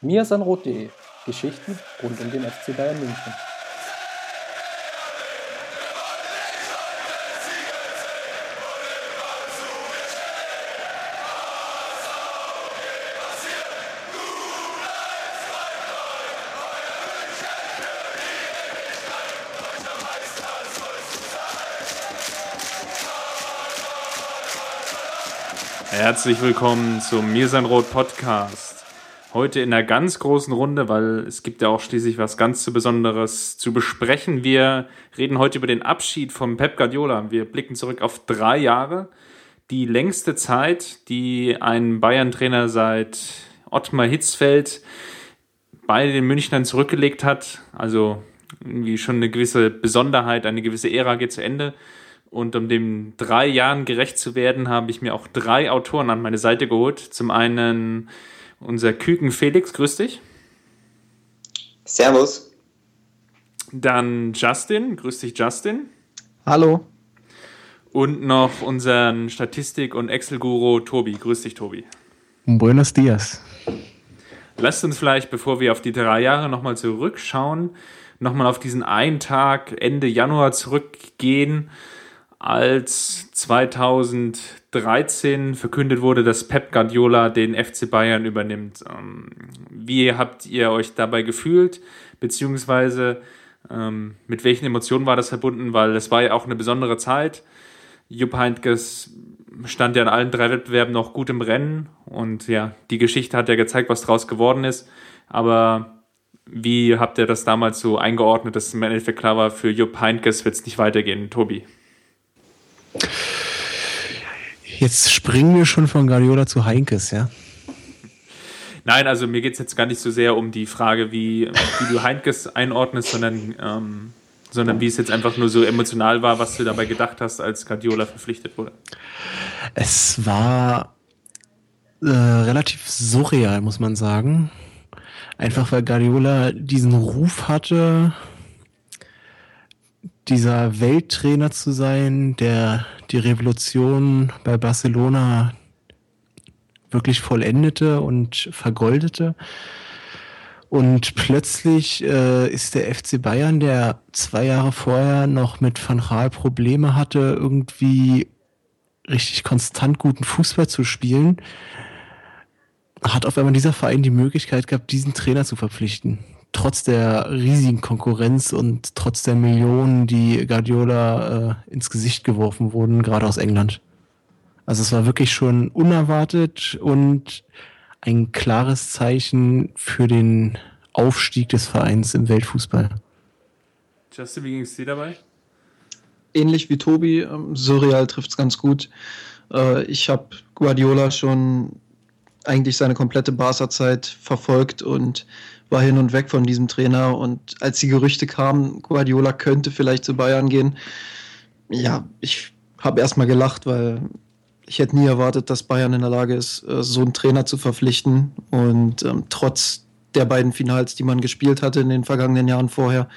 mirsanrot.de Geschichten rund um den FC Bayern München. Herzlich willkommen zum Mirsanrot Podcast. Heute in einer ganz großen Runde, weil es gibt ja auch schließlich was ganz so Besonderes zu besprechen. Wir reden heute über den Abschied von Pep Guardiola. Wir blicken zurück auf drei Jahre. Die längste Zeit, die ein Bayern-Trainer seit Ottmar Hitzfeld bei den Münchnern zurückgelegt hat. Also irgendwie schon eine gewisse Besonderheit, eine gewisse Ära geht zu Ende. Und um dem drei Jahren gerecht zu werden, habe ich mir auch drei Autoren an meine Seite geholt. Zum einen unser Küken Felix, grüß dich. Servus. Dann Justin, grüß dich Justin. Hallo. Und noch unseren Statistik- und Excel-Guru Tobi. Grüß dich, Tobi. Buenos dias. Lasst uns vielleicht, bevor wir auf die drei Jahre nochmal zurückschauen, nochmal auf diesen einen Tag Ende Januar zurückgehen als 2013 verkündet wurde, dass Pep Guardiola den FC Bayern übernimmt. Ähm, wie habt ihr euch dabei gefühlt? Beziehungsweise ähm, mit welchen Emotionen war das verbunden? Weil es war ja auch eine besondere Zeit. Jupp Heynckes stand ja in allen drei Wettbewerben noch gut im Rennen und ja, die Geschichte hat ja gezeigt, was draus geworden ist. Aber wie habt ihr das damals so eingeordnet, dass im Endeffekt klar war, für Jupp Heynckes wird es nicht weitergehen? Tobi. Jetzt springen wir schon von Guardiola zu Heinkes, ja? Nein, also mir geht es jetzt gar nicht so sehr um die Frage, wie, wie du Heinkes einordnest, sondern, ähm, sondern wie es jetzt einfach nur so emotional war, was du dabei gedacht hast, als Guardiola verpflichtet wurde. Es war äh, relativ surreal, muss man sagen. Einfach weil Guardiola diesen Ruf hatte, dieser Welttrainer zu sein, der die Revolution bei Barcelona wirklich vollendete und vergoldete. Und plötzlich äh, ist der FC Bayern, der zwei Jahre vorher noch mit Van Gaal Probleme hatte, irgendwie richtig konstant guten Fußball zu spielen, hat auf einmal dieser Verein die Möglichkeit gehabt, diesen Trainer zu verpflichten trotz der riesigen Konkurrenz und trotz der Millionen, die Guardiola äh, ins Gesicht geworfen wurden, gerade aus England. Also es war wirklich schon unerwartet und ein klares Zeichen für den Aufstieg des Vereins im Weltfußball. Justin, wie ging es dir dabei? Ähnlich wie Tobi, ähm, surreal trifft es ganz gut. Äh, ich habe Guardiola schon eigentlich seine komplette Barca-Zeit verfolgt und war hin und weg von diesem Trainer. Und als die Gerüchte kamen, Guardiola könnte vielleicht zu Bayern gehen, ja, ich habe erstmal gelacht, weil ich hätte nie erwartet, dass Bayern in der Lage ist, äh, so einen Trainer zu verpflichten. Und ähm, trotz der beiden Finals, die man gespielt hatte in den vergangenen Jahren vorher,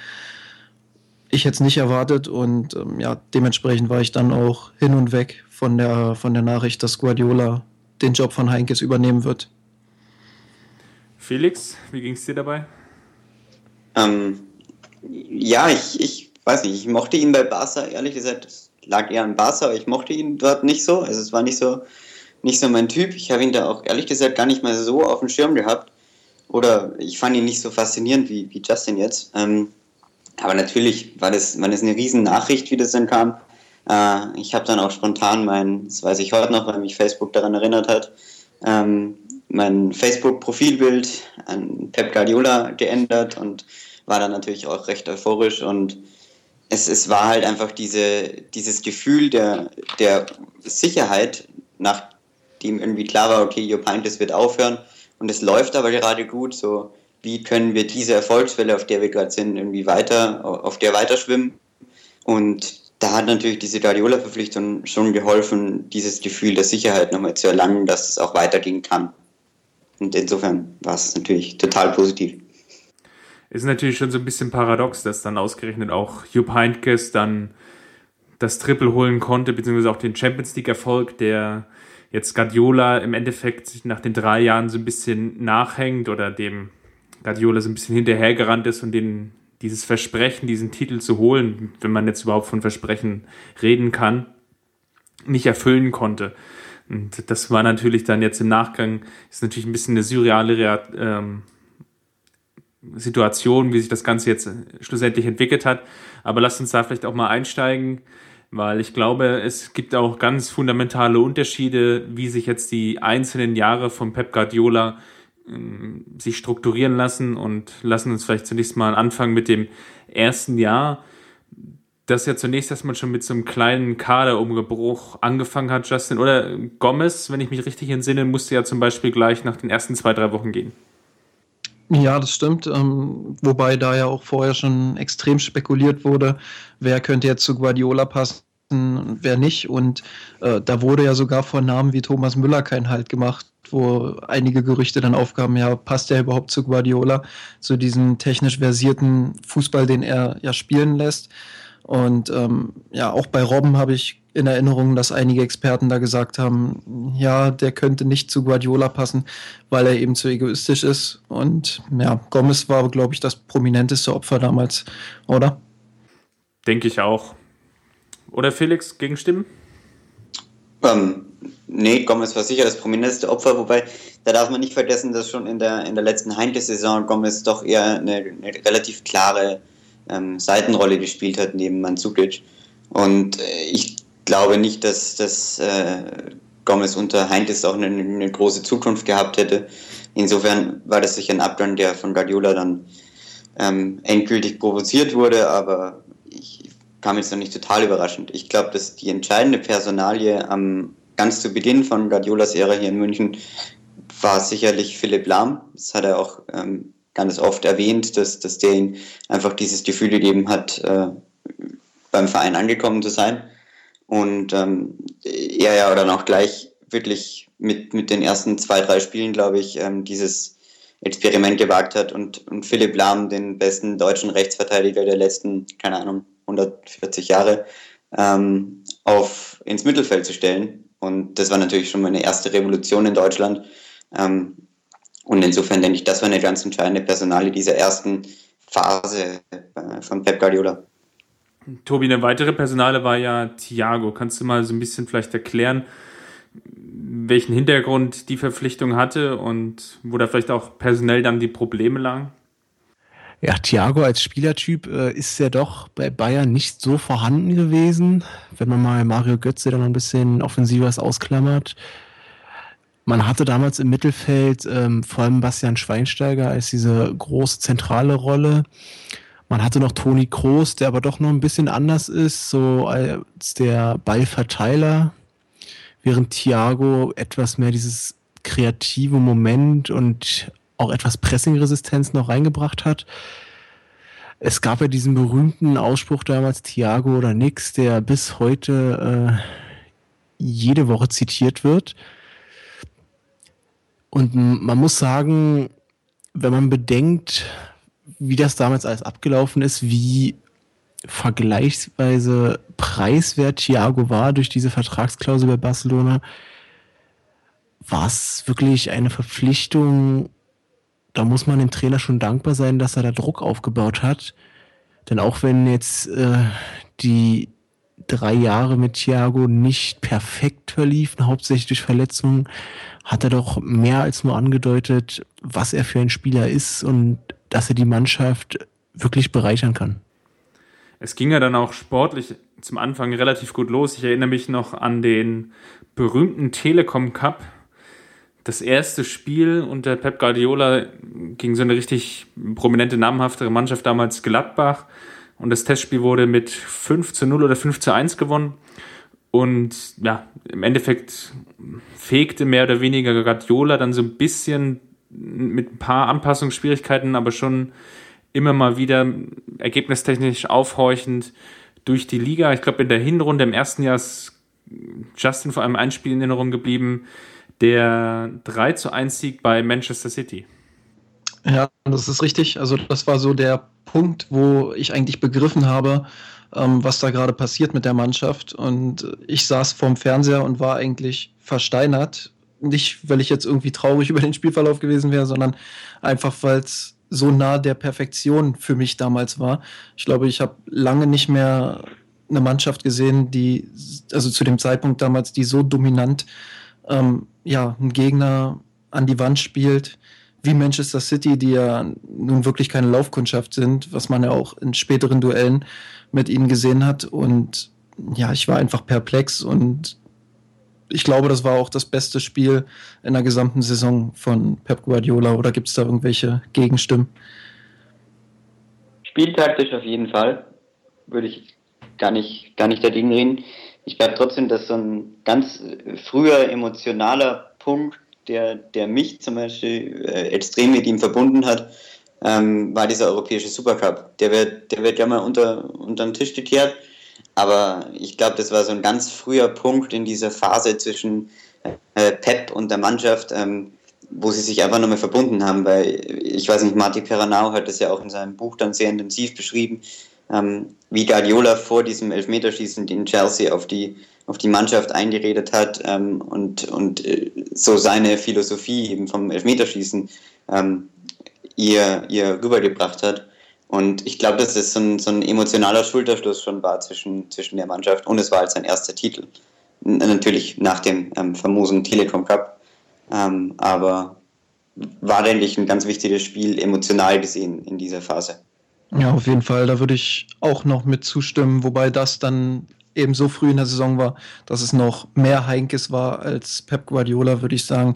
ich hätte es nicht erwartet und ähm, ja, dementsprechend war ich dann auch hin und weg von der, von der Nachricht, dass Guardiola den Job von Heinkes übernehmen wird. Felix, wie ging es dir dabei? Ähm, ja, ich, ich weiß nicht, ich mochte ihn bei Barca, ehrlich gesagt, es lag eher an Barca, aber ich mochte ihn dort nicht so. Also es war nicht so, nicht so mein Typ. Ich habe ihn da auch ehrlich gesagt gar nicht mal so auf dem Schirm gehabt. Oder ich fand ihn nicht so faszinierend wie, wie Justin jetzt. Ähm, aber natürlich war das, war das eine riesen Nachricht, wie das dann kam. Äh, ich habe dann auch spontan mein, das weiß ich heute noch, weil mich Facebook daran erinnert hat, ähm, mein Facebook-Profilbild an Pep Guardiola geändert und war dann natürlich auch recht euphorisch. Und es, es war halt einfach diese, dieses Gefühl der, der Sicherheit, nachdem irgendwie klar war, okay, Jupp Heynckes wird aufhören. Und es läuft aber gerade gut, so wie können wir diese Erfolgswelle, auf der wir gerade sind, irgendwie weiter, auf der weiter schwimmen und da hat natürlich diese Guardiola-Verpflichtung schon geholfen, dieses Gefühl der Sicherheit nochmal zu erlangen, dass es auch weitergehen kann. Und insofern war es natürlich total positiv. Ist natürlich schon so ein bisschen paradox, dass dann ausgerechnet auch Jupp Heynckes dann das Triple holen konnte, beziehungsweise auch den Champions League-Erfolg, der jetzt Guardiola im Endeffekt nach den drei Jahren so ein bisschen nachhängt oder dem Guardiola so ein bisschen hinterhergerannt ist und den, dieses Versprechen, diesen Titel zu holen, wenn man jetzt überhaupt von Versprechen reden kann, nicht erfüllen konnte. Und das war natürlich dann jetzt im Nachgang, ist natürlich ein bisschen eine surreale ähm, Situation, wie sich das Ganze jetzt schlussendlich entwickelt hat. Aber lasst uns da vielleicht auch mal einsteigen, weil ich glaube, es gibt auch ganz fundamentale Unterschiede, wie sich jetzt die einzelnen Jahre von Pep Guardiola ähm, sich strukturieren lassen und lassen uns vielleicht zunächst mal anfangen mit dem ersten Jahr, das ja zunächst erstmal schon mit so einem kleinen Kaderumgebruch angefangen hat, Justin. Oder Gomez, wenn ich mich richtig entsinne, musste ja zum Beispiel gleich nach den ersten zwei, drei Wochen gehen. Ja, das stimmt. Ähm, wobei da ja auch vorher schon extrem spekuliert wurde, wer könnte jetzt zu Guardiola passen und wer nicht. Und äh, da wurde ja sogar vor Namen wie Thomas Müller kein Halt gemacht, wo einige Gerüchte dann aufgaben, ja, passt er überhaupt zu Guardiola, zu diesem technisch versierten Fußball, den er ja spielen lässt. Und ähm, ja, auch bei Robben habe ich in Erinnerung, dass einige Experten da gesagt haben, ja, der könnte nicht zu Guardiola passen, weil er eben zu egoistisch ist. Und ja, Gomez war, glaube ich, das prominenteste Opfer damals, oder? Denke ich auch. Oder Felix, Gegenstimmen? Ähm, nee, Gomez war sicher das prominenteste Opfer, wobei da darf man nicht vergessen, dass schon in der, in der letzten Heinke-Saison Gomez doch eher eine, eine relativ klare ähm, Seitenrolle gespielt hat neben Mandzukic. Und äh, ich glaube nicht, dass, dass äh, Gomez unter Heintjes auch eine, eine, große Zukunft gehabt hätte. Insofern war das sicher ein Abgang, der von Guardiola dann ähm, endgültig provoziert wurde, aber ich kam jetzt noch nicht total überraschend. Ich glaube, dass die entscheidende Personalie am ganz zu Beginn von Guardiolas Ära hier in München war sicherlich Philipp Lahm. Das hat er auch ähm, ganz oft erwähnt, dass, dass der ihn einfach dieses Gefühl gegeben hat, äh, beim Verein angekommen zu sein. Und ähm, er ja dann auch gleich wirklich mit, mit den ersten zwei, drei Spielen, glaube ich, ähm, dieses Experiment gewagt hat und, und Philipp Lahm, den besten deutschen Rechtsverteidiger der letzten, keine Ahnung, 140 Jahre, ähm, auf, ins Mittelfeld zu stellen. Und das war natürlich schon mal eine erste Revolution in Deutschland. Ähm, und insofern denke ich, das war eine ganz entscheidende Personalie dieser ersten Phase äh, von Pep Guardiola. Tobi, eine weitere Personale war ja Thiago. Kannst du mal so ein bisschen vielleicht erklären, welchen Hintergrund die Verpflichtung hatte und wo da vielleicht auch personell dann die Probleme lagen? Ja, Thiago als Spielertyp äh, ist ja doch bei Bayern nicht so vorhanden gewesen, wenn man mal Mario Götze dann ein bisschen offensiver ausklammert. Man hatte damals im Mittelfeld ähm, vor allem Bastian Schweinsteiger als diese große zentrale Rolle. Man hatte noch Toni Kroos, der aber doch noch ein bisschen anders ist, so als der Ballverteiler, während Thiago etwas mehr dieses kreative Moment und auch etwas Pressing-Resistenz noch reingebracht hat. Es gab ja diesen berühmten Ausspruch damals, Thiago oder nix, der bis heute äh, jede Woche zitiert wird. Und man muss sagen, wenn man bedenkt, wie das damals alles abgelaufen ist, wie vergleichsweise preiswert Thiago war durch diese Vertragsklausel bei Barcelona, war es wirklich eine Verpflichtung, da muss man dem Trainer schon dankbar sein, dass er da Druck aufgebaut hat. Denn auch wenn jetzt äh, die drei Jahre mit Thiago nicht perfekt verliefen, hauptsächlich durch Verletzungen, hat er doch mehr als nur angedeutet, was er für ein Spieler ist und dass er die Mannschaft wirklich bereichern kann. Es ging ja dann auch sportlich zum Anfang relativ gut los. Ich erinnere mich noch an den berühmten Telekom Cup. Das erste Spiel unter Pep Guardiola gegen so eine richtig prominente, namhaftere Mannschaft, damals Gladbach. Und das Testspiel wurde mit 5 zu 0 oder 5 zu 1 gewonnen. Und ja, im Endeffekt fegte mehr oder weniger Guardiola dann so ein bisschen mit ein paar Anpassungsschwierigkeiten, aber schon immer mal wieder ergebnistechnisch aufhorchend durch die Liga. Ich glaube, in der Hinrunde im ersten Jahr ist Justin vor allem ein Spiel in Erinnerung geblieben, der 3 zu 1 Sieg bei Manchester City. Ja, das ist richtig. Also das war so der Punkt, wo ich eigentlich begriffen habe, ähm, was da gerade passiert mit der Mannschaft. Und ich saß vorm Fernseher und war eigentlich versteinert. Nicht, weil ich jetzt irgendwie traurig über den Spielverlauf gewesen wäre, sondern einfach, weil es so nah der Perfektion für mich damals war. Ich glaube, ich habe lange nicht mehr eine Mannschaft gesehen, die, also zu dem Zeitpunkt damals, die so dominant ähm, ja, einen Gegner an die Wand spielt, wie Manchester City, die ja nun wirklich keine Laufkundschaft sind, was man ja auch in späteren Duellen mit ihnen gesehen hat. Und ja, ich war einfach perplex und ich glaube, das war auch das beste Spiel in der gesamten Saison von Pep Guardiola. Oder gibt es da irgendwelche Gegenstimmen? Spieltaktisch auf jeden Fall. Würde ich gar nicht, gar nicht dagegen reden. Ich glaube trotzdem, dass so ein ganz früher emotionaler Punkt der, der mich zum Beispiel äh, extrem mit ihm verbunden hat, ähm, war dieser europäische Supercup. Der wird, der wird ja mal unter, unter den Tisch gekehrt, aber ich glaube, das war so ein ganz früher Punkt in dieser Phase zwischen äh, Pep und der Mannschaft, ähm, wo sie sich einfach nochmal verbunden haben, weil ich weiß nicht, Martin Peranau hat das ja auch in seinem Buch dann sehr intensiv beschrieben, ähm, wie Guardiola vor diesem Elfmeterschießen den Chelsea auf die auf die Mannschaft eingeredet hat ähm, und, und äh, so seine Philosophie eben vom Elfmeterschießen ähm, ihr, ihr rübergebracht hat. Und ich glaube, dass es so ein, so ein emotionaler Schulterschluss schon war zwischen, zwischen der Mannschaft und es war halt sein erster Titel. Natürlich nach dem ähm, famosen Telekom Cup. Ähm, aber war, denke ich, ein ganz wichtiges Spiel emotional gesehen in dieser Phase. Ja, auf jeden Fall. Da würde ich auch noch mit zustimmen, wobei das dann eben so früh in der Saison war, dass es noch mehr Heinkes war als Pep Guardiola, würde ich sagen.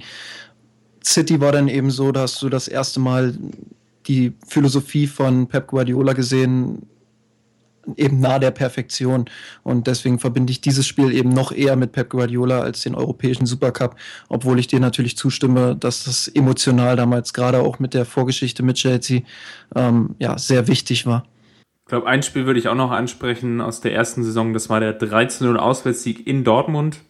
City war dann eben so, da hast du das erste Mal die Philosophie von Pep Guardiola gesehen, eben nah der Perfektion. Und deswegen verbinde ich dieses Spiel eben noch eher mit Pep Guardiola als den europäischen Supercup, obwohl ich dir natürlich zustimme, dass das emotional damals gerade auch mit der Vorgeschichte mit Chelsea ähm, ja, sehr wichtig war. Ich glaube, ein Spiel würde ich auch noch ansprechen aus der ersten Saison. Das war der 13-0 Auswärtssieg in Dortmund,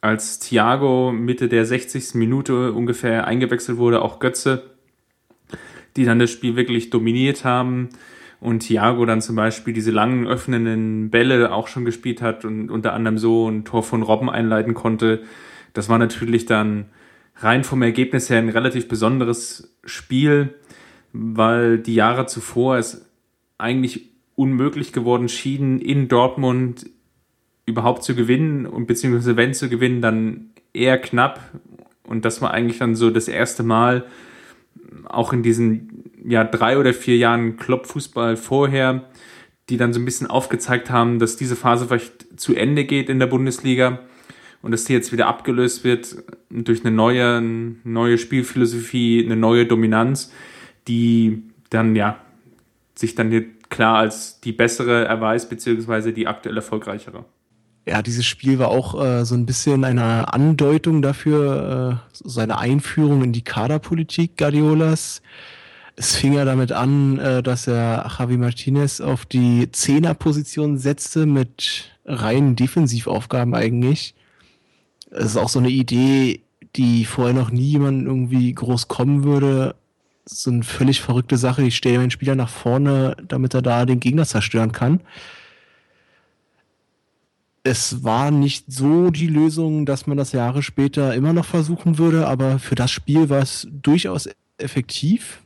als Thiago Mitte der 60. Minute ungefähr eingewechselt wurde, auch Götze, die dann das Spiel wirklich dominiert haben und Thiago dann zum Beispiel diese langen öffnenden Bälle auch schon gespielt hat und unter anderem so ein Tor von Robben einleiten konnte. Das war natürlich dann rein vom Ergebnis her ein relativ besonderes Spiel, weil die Jahre zuvor es eigentlich unmöglich geworden schien, in Dortmund überhaupt zu gewinnen und beziehungsweise wenn zu gewinnen, dann eher knapp. Und das war eigentlich dann so das erste Mal, auch in diesen ja, drei oder vier Jahren Kloppfußball vorher, die dann so ein bisschen aufgezeigt haben, dass diese Phase vielleicht zu Ende geht in der Bundesliga und dass die jetzt wieder abgelöst wird durch eine neue, neue Spielphilosophie, eine neue Dominanz, die dann ja sich dann klar als die bessere erweist, beziehungsweise die aktuell erfolgreichere. Ja, dieses Spiel war auch äh, so ein bisschen eine Andeutung dafür, äh, seine Einführung in die Kaderpolitik Guardiolas. Es fing ja damit an, äh, dass er Javi Martinez auf die Zehnerposition setzte mit reinen Defensivaufgaben eigentlich. Es ist auch so eine Idee, die vorher noch nie jemand irgendwie groß kommen würde, so eine völlig verrückte Sache. Ich stelle meinen Spieler nach vorne, damit er da den Gegner zerstören kann. Es war nicht so die Lösung, dass man das Jahre später immer noch versuchen würde, aber für das Spiel war es durchaus effektiv.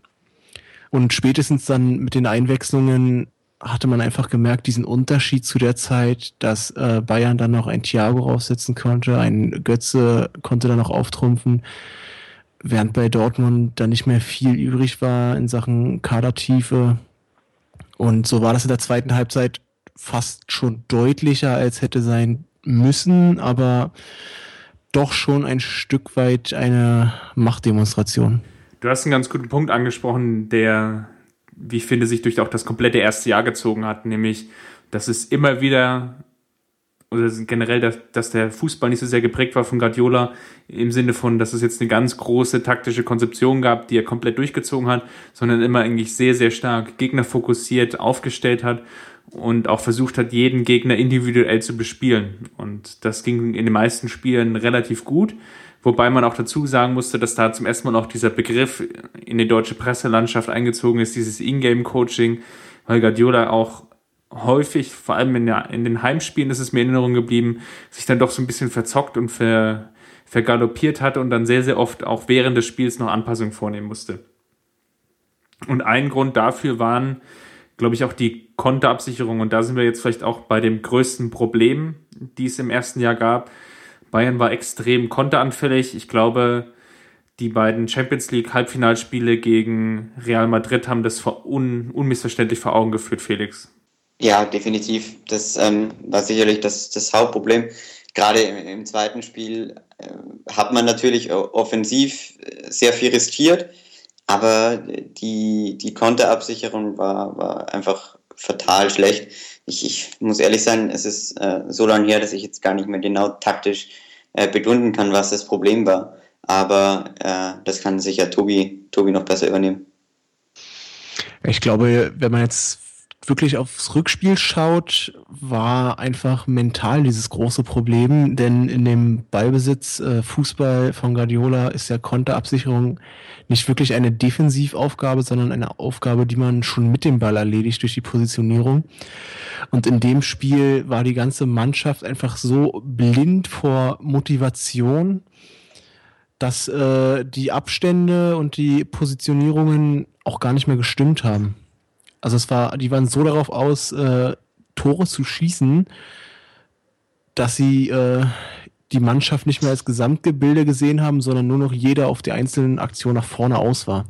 Und spätestens dann mit den Einwechslungen hatte man einfach gemerkt, diesen Unterschied zu der Zeit, dass äh, Bayern dann noch ein Thiago raussetzen konnte, ein Götze konnte dann noch auftrumpfen während bei Dortmund dann nicht mehr viel übrig war in Sachen Kadertiefe. Und so war das in der zweiten Halbzeit fast schon deutlicher, als hätte sein müssen, aber doch schon ein Stück weit eine Machtdemonstration. Du hast einen ganz guten Punkt angesprochen, der, wie ich finde, sich durch auch das komplette erste Jahr gezogen hat, nämlich, dass es immer wieder oder generell, dass, der Fußball nicht so sehr geprägt war von Guardiola im Sinne von, dass es jetzt eine ganz große taktische Konzeption gab, die er komplett durchgezogen hat, sondern immer eigentlich sehr, sehr stark gegnerfokussiert aufgestellt hat und auch versucht hat, jeden Gegner individuell zu bespielen. Und das ging in den meisten Spielen relativ gut, Wobei man auch dazu sagen musste, dass da zum ersten Mal auch dieser Begriff in die deutsche Presselandschaft eingezogen ist, dieses Ingame-Coaching, weil Guardiola auch häufig, vor allem in, der, in den Heimspielen ist es mir in Erinnerung geblieben, sich dann doch so ein bisschen verzockt und ver, vergaloppiert hatte und dann sehr, sehr oft auch während des Spiels noch Anpassungen vornehmen musste. Und ein Grund dafür waren, glaube ich, auch die Konterabsicherung. Und da sind wir jetzt vielleicht auch bei dem größten Problem, die es im ersten Jahr gab. Bayern war extrem konteranfällig. Ich glaube, die beiden Champions League Halbfinalspiele gegen Real Madrid haben das un unmissverständlich vor Augen geführt, Felix. Ja, definitiv. Das ähm, war sicherlich das, das Hauptproblem. Gerade im, im zweiten Spiel äh, hat man natürlich offensiv äh, sehr viel riskiert, aber die, die Konterabsicherung war, war einfach fatal schlecht. Ich, ich muss ehrlich sein, es ist äh, so lange her, dass ich jetzt gar nicht mehr genau taktisch äh, begründen kann, was das Problem war. Aber äh, das kann sicher Tobi, Tobi noch besser übernehmen. Ich glaube, wenn man jetzt wirklich aufs Rückspiel schaut, war einfach mental dieses große Problem, denn in dem Ballbesitz äh, Fußball von Guardiola ist ja Konterabsicherung nicht wirklich eine Defensivaufgabe, sondern eine Aufgabe, die man schon mit dem Ball erledigt durch die Positionierung. Und in dem Spiel war die ganze Mannschaft einfach so blind vor Motivation, dass äh, die Abstände und die Positionierungen auch gar nicht mehr gestimmt haben. Also es war, die waren so darauf aus, äh, Tore zu schießen, dass sie äh, die Mannschaft nicht mehr als Gesamtgebilde gesehen haben, sondern nur noch jeder auf die einzelnen Aktionen nach vorne aus war.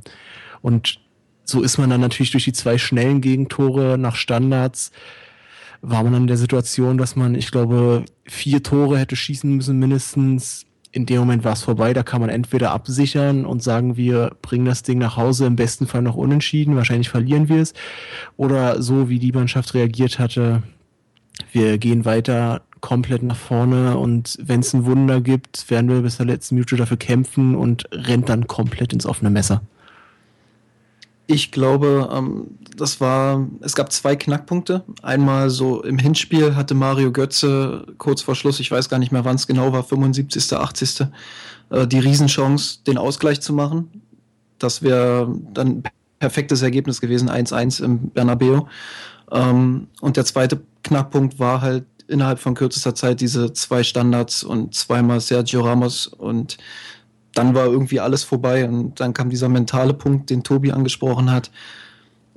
Und so ist man dann natürlich durch die zwei schnellen Gegentore nach Standards, war man dann in der Situation, dass man, ich glaube, vier Tore hätte schießen müssen mindestens, in dem Moment war es vorbei. Da kann man entweder absichern und sagen, wir bringen das Ding nach Hause, im besten Fall noch unentschieden, wahrscheinlich verlieren wir es. Oder so wie die Mannschaft reagiert hatte, wir gehen weiter komplett nach vorne und wenn es ein Wunder gibt, werden wir bis zur letzten Minute dafür kämpfen und rennt dann komplett ins offene Messer. Ich glaube, ähm, das war, es gab zwei Knackpunkte. Einmal so im Hinspiel hatte Mario Götze kurz vor Schluss, ich weiß gar nicht mehr wann es genau war, 75., 80., äh, die Riesenchance, den Ausgleich zu machen. Das wäre dann ein perfektes Ergebnis gewesen, 1-1 im Bernabeu. Ähm, und der zweite Knackpunkt war halt innerhalb von kürzester Zeit diese zwei Standards und zweimal Sergio Ramos und dann war irgendwie alles vorbei und dann kam dieser mentale Punkt, den Tobi angesprochen hat.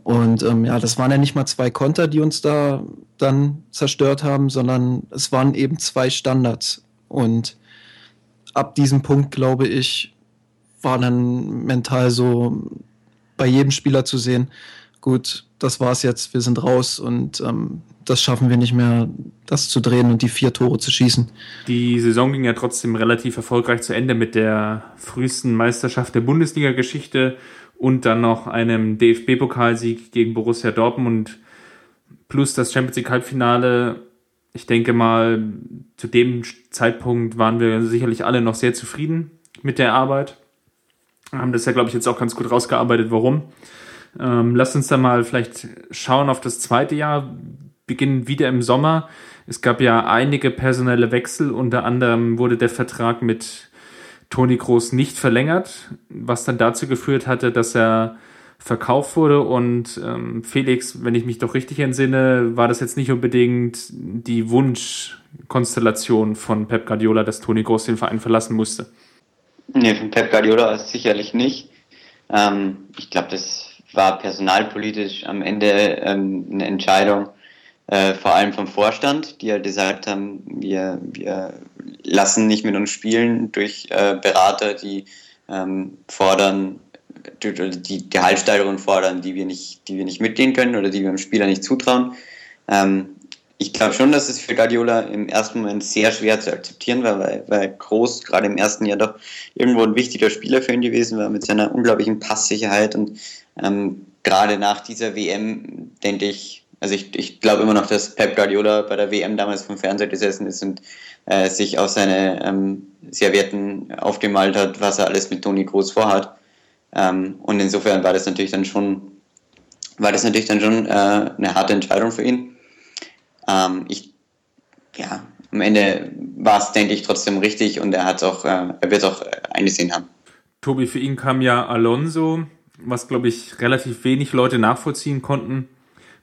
Und ähm, ja, das waren ja nicht mal zwei Konter, die uns da dann zerstört haben, sondern es waren eben zwei Standards. Und ab diesem Punkt, glaube ich, war dann mental so bei jedem Spieler zu sehen, gut, das war's jetzt, wir sind raus und ähm, das schaffen wir nicht mehr, das zu drehen und die vier Tore zu schießen. Die Saison ging ja trotzdem relativ erfolgreich zu Ende mit der frühesten Meisterschaft der Bundesliga-Geschichte und dann noch einem DFB-Pokalsieg gegen Borussia Dortmund plus das Champions League Halbfinale. Ich denke mal, zu dem Zeitpunkt waren wir sicherlich alle noch sehr zufrieden mit der Arbeit. Haben das ja, glaube ich, jetzt auch ganz gut rausgearbeitet, warum. Ähm, lasst uns da mal vielleicht schauen auf das zweite Jahr beginnen wieder im Sommer. Es gab ja einige personelle Wechsel, unter anderem wurde der Vertrag mit Toni Groß nicht verlängert, was dann dazu geführt hatte, dass er verkauft wurde und ähm, Felix, wenn ich mich doch richtig entsinne, war das jetzt nicht unbedingt die Wunschkonstellation von Pep Guardiola, dass Toni Groß den Verein verlassen musste. Nee, von Pep Guardiola ist sicherlich nicht. Ähm, ich glaube, das war personalpolitisch am Ende ähm, eine Entscheidung, äh, vor allem vom Vorstand, die ja gesagt haben, wir, wir lassen nicht mit uns spielen durch äh, Berater, die ähm, fordern, die, die Gehaltssteigerung fordern, die wir nicht, die wir nicht mitgehen können oder die wir dem Spieler nicht zutrauen. Ähm, ich glaube schon, dass es für Guardiola im ersten Moment sehr schwer zu akzeptieren war, weil, weil Groß gerade im ersten Jahr doch irgendwo ein wichtiger Spieler für ihn gewesen war mit seiner unglaublichen Passsicherheit und ähm, gerade nach dieser WM, denke ich, also ich, ich glaube immer noch, dass Pep Guardiola bei der WM damals vom Fernseher gesessen ist und äh, sich auf seine ähm, Servietten aufgemalt hat, was er alles mit Toni Groß vorhat. Ähm, und insofern war das natürlich dann schon, war das natürlich dann schon äh, eine harte Entscheidung für ihn. Ähm, ich, ja, am Ende war es, denke ich, trotzdem richtig und er hat auch, äh, er wird auch eingesehen haben. Tobi, für ihn kam ja Alonso, was glaube ich relativ wenig Leute nachvollziehen konnten,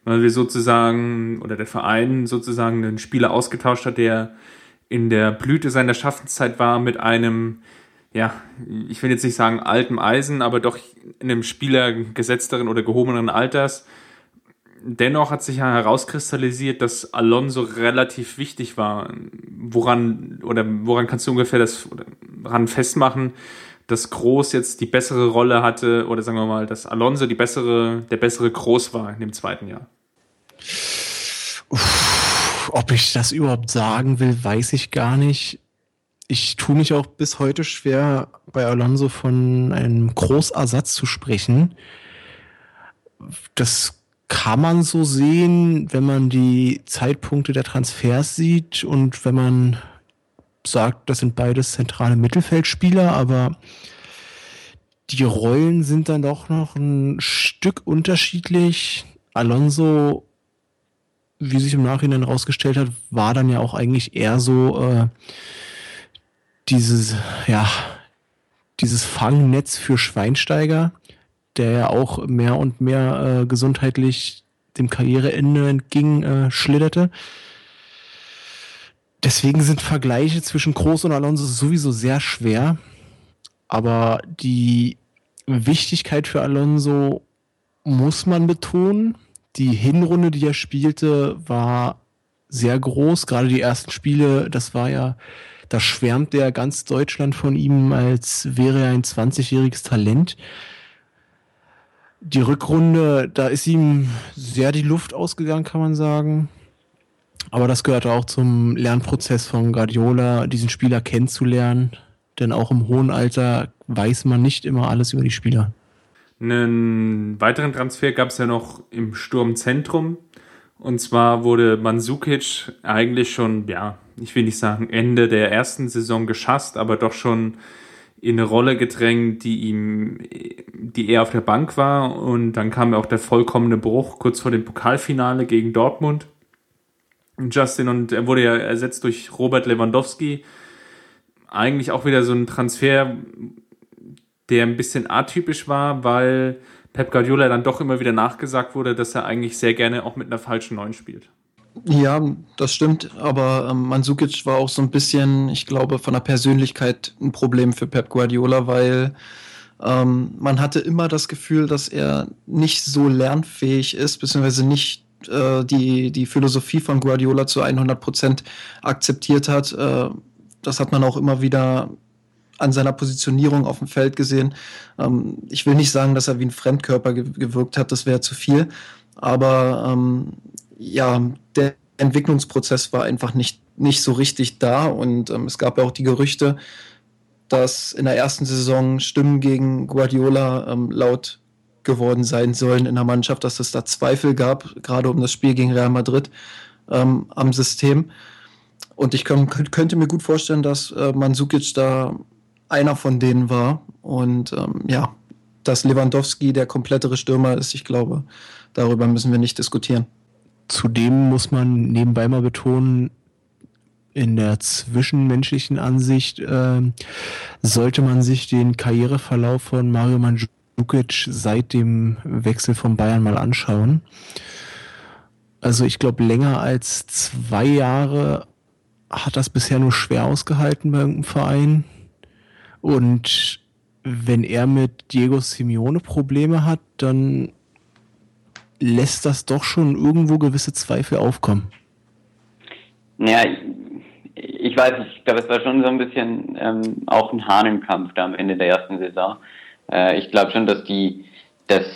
weil wir sozusagen oder der Verein sozusagen einen Spieler ausgetauscht hat, der in der Blüte seiner Schaffenszeit war mit einem, ja, ich will jetzt nicht sagen altem Eisen, aber doch in einem Spieler gesetzteren oder gehobenen Alters. Dennoch hat sich ja herauskristallisiert, dass Alonso relativ wichtig war. Woran oder woran kannst du ungefähr das daran festmachen, dass Groß jetzt die bessere Rolle hatte oder sagen wir mal, dass Alonso die bessere, der bessere Groß war in dem zweiten Jahr? Ob ich das überhaupt sagen will, weiß ich gar nicht. Ich tue mich auch bis heute schwer, bei Alonso von einem Großersatz zu sprechen. Das kann man so sehen, wenn man die Zeitpunkte der Transfers sieht und wenn man sagt, das sind beides zentrale Mittelfeldspieler, aber die Rollen sind dann doch noch ein Stück unterschiedlich. Alonso, wie sich im Nachhinein herausgestellt hat, war dann ja auch eigentlich eher so äh, dieses, ja, dieses Fangnetz für Schweinsteiger, der ja auch mehr und mehr äh, gesundheitlich dem Karriereende entging, äh, schlitterte. Deswegen sind Vergleiche zwischen Groß und Alonso sowieso sehr schwer. Aber die Wichtigkeit für Alonso muss man betonen. Die Hinrunde, die er spielte, war sehr groß. Gerade die ersten Spiele, das war ja, da schwärmt der ganz Deutschland von ihm, als wäre er ein 20-jähriges Talent. Die Rückrunde, da ist ihm sehr die Luft ausgegangen, kann man sagen. Aber das gehört auch zum Lernprozess von Guardiola, diesen Spieler kennenzulernen. Denn auch im hohen Alter weiß man nicht immer alles über die Spieler. Einen weiteren Transfer gab es ja noch im Sturmzentrum. Und zwar wurde Mandzukic eigentlich schon, ja, ich will nicht sagen Ende der ersten Saison geschasst, aber doch schon in eine Rolle gedrängt, die ihm, die eher auf der Bank war. Und dann kam auch der vollkommene Bruch kurz vor dem Pokalfinale gegen Dortmund. Justin und er wurde ja ersetzt durch Robert Lewandowski. Eigentlich auch wieder so ein Transfer, der ein bisschen atypisch war, weil Pep Guardiola dann doch immer wieder nachgesagt wurde, dass er eigentlich sehr gerne auch mit einer falschen Neun spielt. Ja, das stimmt, aber ähm, Mandzukic war auch so ein bisschen, ich glaube, von der Persönlichkeit ein Problem für Pep Guardiola, weil ähm, man hatte immer das Gefühl, dass er nicht so lernfähig ist, beziehungsweise nicht äh, die, die Philosophie von Guardiola zu 100 Prozent akzeptiert hat. Äh, das hat man auch immer wieder an seiner Positionierung auf dem Feld gesehen. Ähm, ich will nicht sagen, dass er wie ein Fremdkörper ge gewirkt hat, das wäre zu viel. Aber ähm, ja, der Entwicklungsprozess war einfach nicht, nicht so richtig da. Und ähm, es gab ja auch die Gerüchte, dass in der ersten Saison Stimmen gegen Guardiola ähm, laut geworden sein sollen in der Mannschaft, dass es da Zweifel gab, gerade um das Spiel gegen Real Madrid ähm, am System. Und ich könnte mir gut vorstellen, dass äh, Mandzukic da einer von denen war. Und ähm, ja, dass Lewandowski der komplettere Stürmer ist, ich glaube, darüber müssen wir nicht diskutieren. Zudem muss man nebenbei mal betonen, in der zwischenmenschlichen Ansicht äh, sollte man sich den Karriereverlauf von Mario Mandzukic seit dem Wechsel von Bayern mal anschauen. Also ich glaube, länger als zwei Jahre hat das bisher nur schwer ausgehalten bei irgendeinem Verein. Und wenn er mit Diego Simeone Probleme hat, dann lässt das doch schon irgendwo gewisse Zweifel aufkommen. Naja, ich weiß, ich glaube, es war schon so ein bisschen ähm, auch ein Hahnenkampf da am Ende der ersten Saison. Äh, ich glaube schon, dass die, das,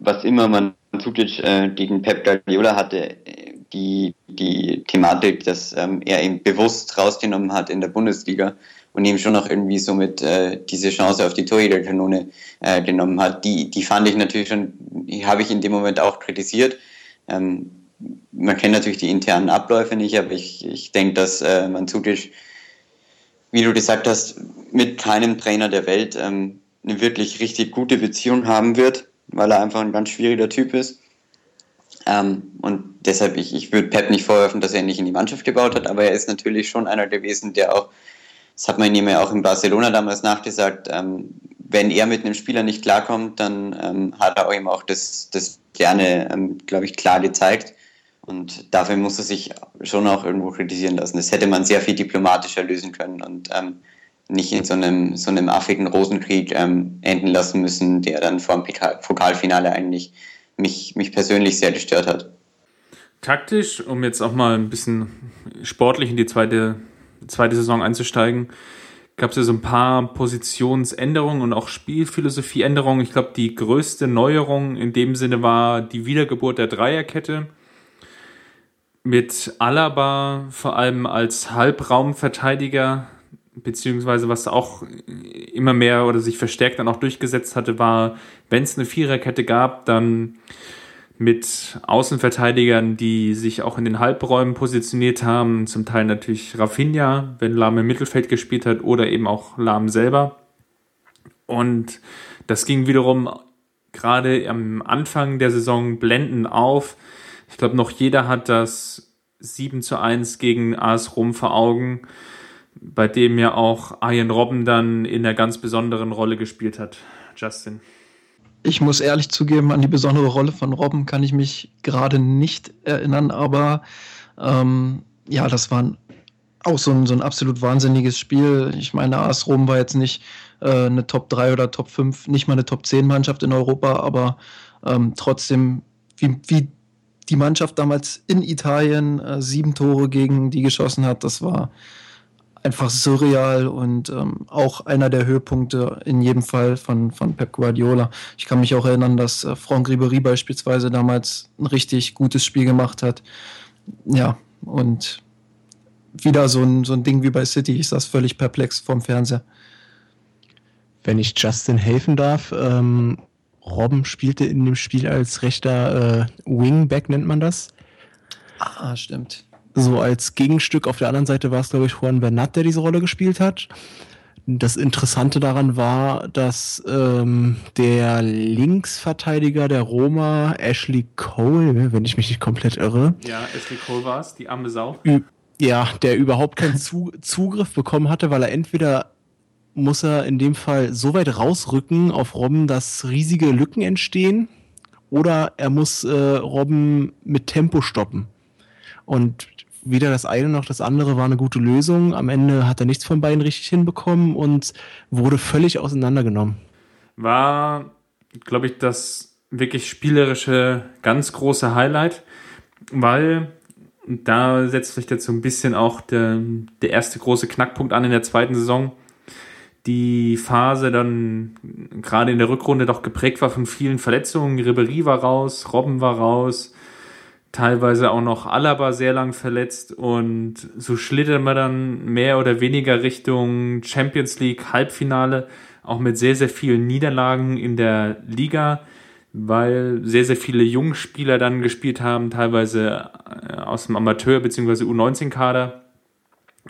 was immer man Zutic äh, gegen Pep Guardiola hatte, die, die Thematik, dass ähm, er ihn bewusst rausgenommen hat in der Bundesliga und ihm schon noch irgendwie somit äh, diese Chance auf die Torjägerkanone äh, genommen hat, die, die fand ich natürlich schon, die habe ich in dem Moment auch kritisiert. Ähm, man kennt natürlich die internen Abläufe nicht, aber ich, ich denke, dass äh, Manzukic, wie du gesagt hast, mit keinem Trainer der Welt ähm, eine wirklich richtig gute Beziehung haben wird, weil er einfach ein ganz schwieriger Typ ist. Ähm, und deshalb, ich, ich würde Pep nicht vorwerfen, dass er nicht in die Mannschaft gebaut hat, aber er ist natürlich schon einer gewesen, der auch, das hat man ihm ja auch in Barcelona damals nachgesagt, ähm, wenn er mit einem Spieler nicht klarkommt, dann ähm, hat er ihm auch das, das gerne, ähm, glaube ich, klar gezeigt. Und dafür muss er sich schon auch irgendwo kritisieren lassen. Das hätte man sehr viel diplomatischer lösen können und ähm, nicht in so einem, so einem affigen Rosenkrieg ähm, enden lassen müssen, der dann vor dem Pokalfinale eigentlich mich, mich persönlich sehr gestört hat. Taktisch, um jetzt auch mal ein bisschen sportlich in die zweite, zweite Saison einzusteigen, gab es ja so ein paar Positionsänderungen und auch Spielphilosophieänderungen. Ich glaube, die größte Neuerung in dem Sinne war die Wiedergeburt der Dreierkette. Mit Alaba vor allem als Halbraumverteidiger, beziehungsweise was auch immer mehr oder sich verstärkt dann auch durchgesetzt hatte, war, wenn es eine Viererkette gab, dann mit Außenverteidigern, die sich auch in den Halbräumen positioniert haben, zum Teil natürlich Rafinha, wenn Lahm im Mittelfeld gespielt hat, oder eben auch Lahm selber. Und das ging wiederum gerade am Anfang der Saison blendend auf. Ich glaube, noch jeder hat das 7 zu 1 gegen AS Rom vor Augen, bei dem ja auch Arjen Robben dann in einer ganz besonderen Rolle gespielt hat. Justin. Ich muss ehrlich zugeben, an die besondere Rolle von Robben kann ich mich gerade nicht erinnern, aber ähm, ja, das war auch so ein, so ein absolut wahnsinniges Spiel. Ich meine, AS Rom war jetzt nicht äh, eine Top 3 oder Top 5, nicht mal eine Top 10 Mannschaft in Europa, aber ähm, trotzdem, wie, wie die Mannschaft damals in Italien äh, sieben Tore gegen die geschossen hat, das war einfach surreal und ähm, auch einer der Höhepunkte in jedem Fall von, von Pep Guardiola. Ich kann mich auch erinnern, dass äh, Franck Ribéry beispielsweise damals ein richtig gutes Spiel gemacht hat. Ja, und wieder so ein, so ein Ding wie bei City. Ich saß völlig perplex vorm Fernseher. Wenn ich Justin helfen darf, ähm, Robben spielte in dem Spiel als rechter äh, Wingback, nennt man das. Ah, stimmt so als Gegenstück auf der anderen Seite war es, glaube ich, Juan Bernat, der diese Rolle gespielt hat. Das Interessante daran war, dass ähm, der Linksverteidiger der Roma, Ashley Cole, wenn ich mich nicht komplett irre. Ja, Ashley Cole war es, die arme Sau. Ja, der überhaupt keinen Zu Zugriff bekommen hatte, weil er entweder muss er in dem Fall so weit rausrücken auf Robben, dass riesige Lücken entstehen, oder er muss äh, Robben mit Tempo stoppen. Und weder das eine noch das andere war eine gute Lösung. Am Ende hat er nichts von beiden richtig hinbekommen und wurde völlig auseinandergenommen. War, glaube ich, das wirklich spielerische ganz große Highlight, weil da setzt sich jetzt so ein bisschen auch der, der erste große Knackpunkt an in der zweiten Saison. Die Phase dann gerade in der Rückrunde doch geprägt war von vielen Verletzungen. Ribery war raus, Robben war raus, teilweise auch noch Alaba sehr lang verletzt und so schlittern wir dann mehr oder weniger Richtung Champions League Halbfinale, auch mit sehr, sehr vielen Niederlagen in der Liga, weil sehr, sehr viele Jungspieler dann gespielt haben, teilweise äh, aus dem Amateur- bzw. U19-Kader.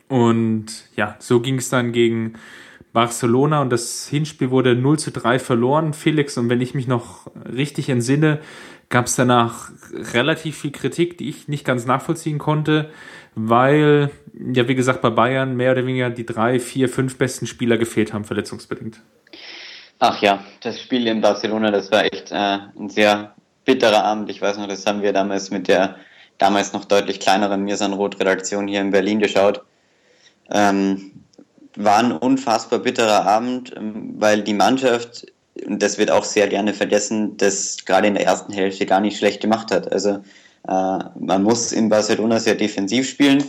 Und ja, so ging es dann gegen Barcelona und das Hinspiel wurde 0 zu 3 verloren. Felix, und wenn ich mich noch richtig entsinne, gab es danach relativ viel Kritik, die ich nicht ganz nachvollziehen konnte, weil, ja, wie gesagt, bei Bayern mehr oder weniger die drei, vier, fünf besten Spieler gefehlt haben, verletzungsbedingt. Ach ja, das Spiel in Barcelona, das war echt äh, ein sehr bitterer Abend. Ich weiß noch, das haben wir damals mit der damals noch deutlich kleineren Mirsan Roth-Redaktion hier in Berlin geschaut. Ähm, war ein unfassbar bitterer Abend, ähm, weil die Mannschaft und das wird auch sehr gerne vergessen, das gerade in der ersten Hälfte gar nicht schlecht gemacht hat. Also äh, man muss in Barcelona sehr defensiv spielen.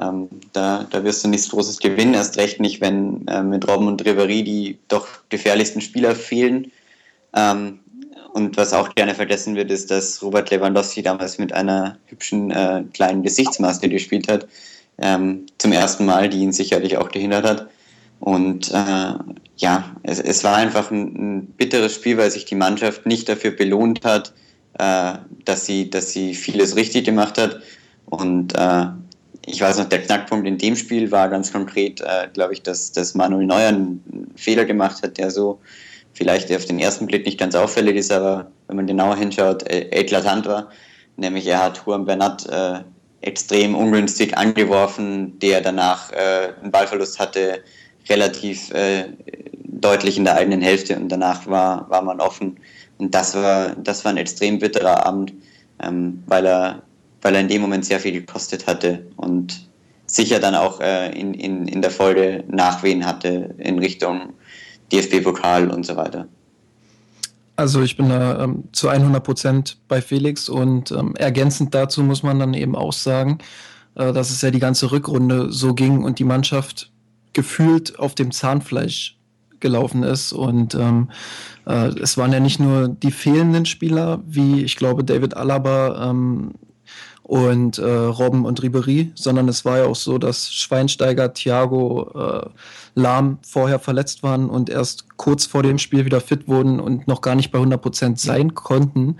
Ähm, da, da wirst du nichts Großes gewinnen, erst recht nicht, wenn äh, mit Robben und Ribéry die doch gefährlichsten Spieler fehlen. Ähm, und was auch gerne vergessen wird, ist, dass Robert Lewandowski damals mit einer hübschen äh, kleinen Gesichtsmaske gespielt hat. Ähm, zum ersten Mal, die ihn sicherlich auch gehindert hat. Und äh, ja, es, es war einfach ein, ein, bitteres Spiel, weil sich die Mannschaft nicht dafür belohnt hat, äh, dass, sie, dass sie vieles richtig gemacht hat. Und äh, ich weiß noch, der Knackpunkt in dem Spiel war ganz konkret, äh, glaube ich, dass, dass Manuel Neuer einen Fehler gemacht hat, der so vielleicht auf den ersten Blick nicht ganz auffällig ist, aber wenn man genauer hinschaut, äh, eklatant war. nämlich er hat Juan Bernat äh, extrem ungünstig angeworfen, der danach äh, einen Ballverlust hatte, relativ äh, deutlich in der eigenen Hälfte und danach war, war man offen. Und das war, das war ein extrem bitterer Abend, ähm, weil, er, weil er in dem Moment sehr viel gekostet hatte und sicher dann auch äh, in, in, in der Folge Nachwehen hatte in Richtung DFB-Pokal und so weiter. Also ich bin da ähm, zu 100 Prozent bei Felix und ähm, ergänzend dazu muss man dann eben auch sagen, äh, dass es ja die ganze Rückrunde so ging und die Mannschaft gefühlt auf dem Zahnfleisch gelaufen ist und ähm, äh, es waren ja nicht nur die fehlenden Spieler, wie ich glaube David Alaba ähm, und äh, Robben und Ribery, sondern es war ja auch so, dass Schweinsteiger, Thiago, äh, Lahm vorher verletzt waren und erst kurz vor dem Spiel wieder fit wurden und noch gar nicht bei 100 Prozent sein konnten.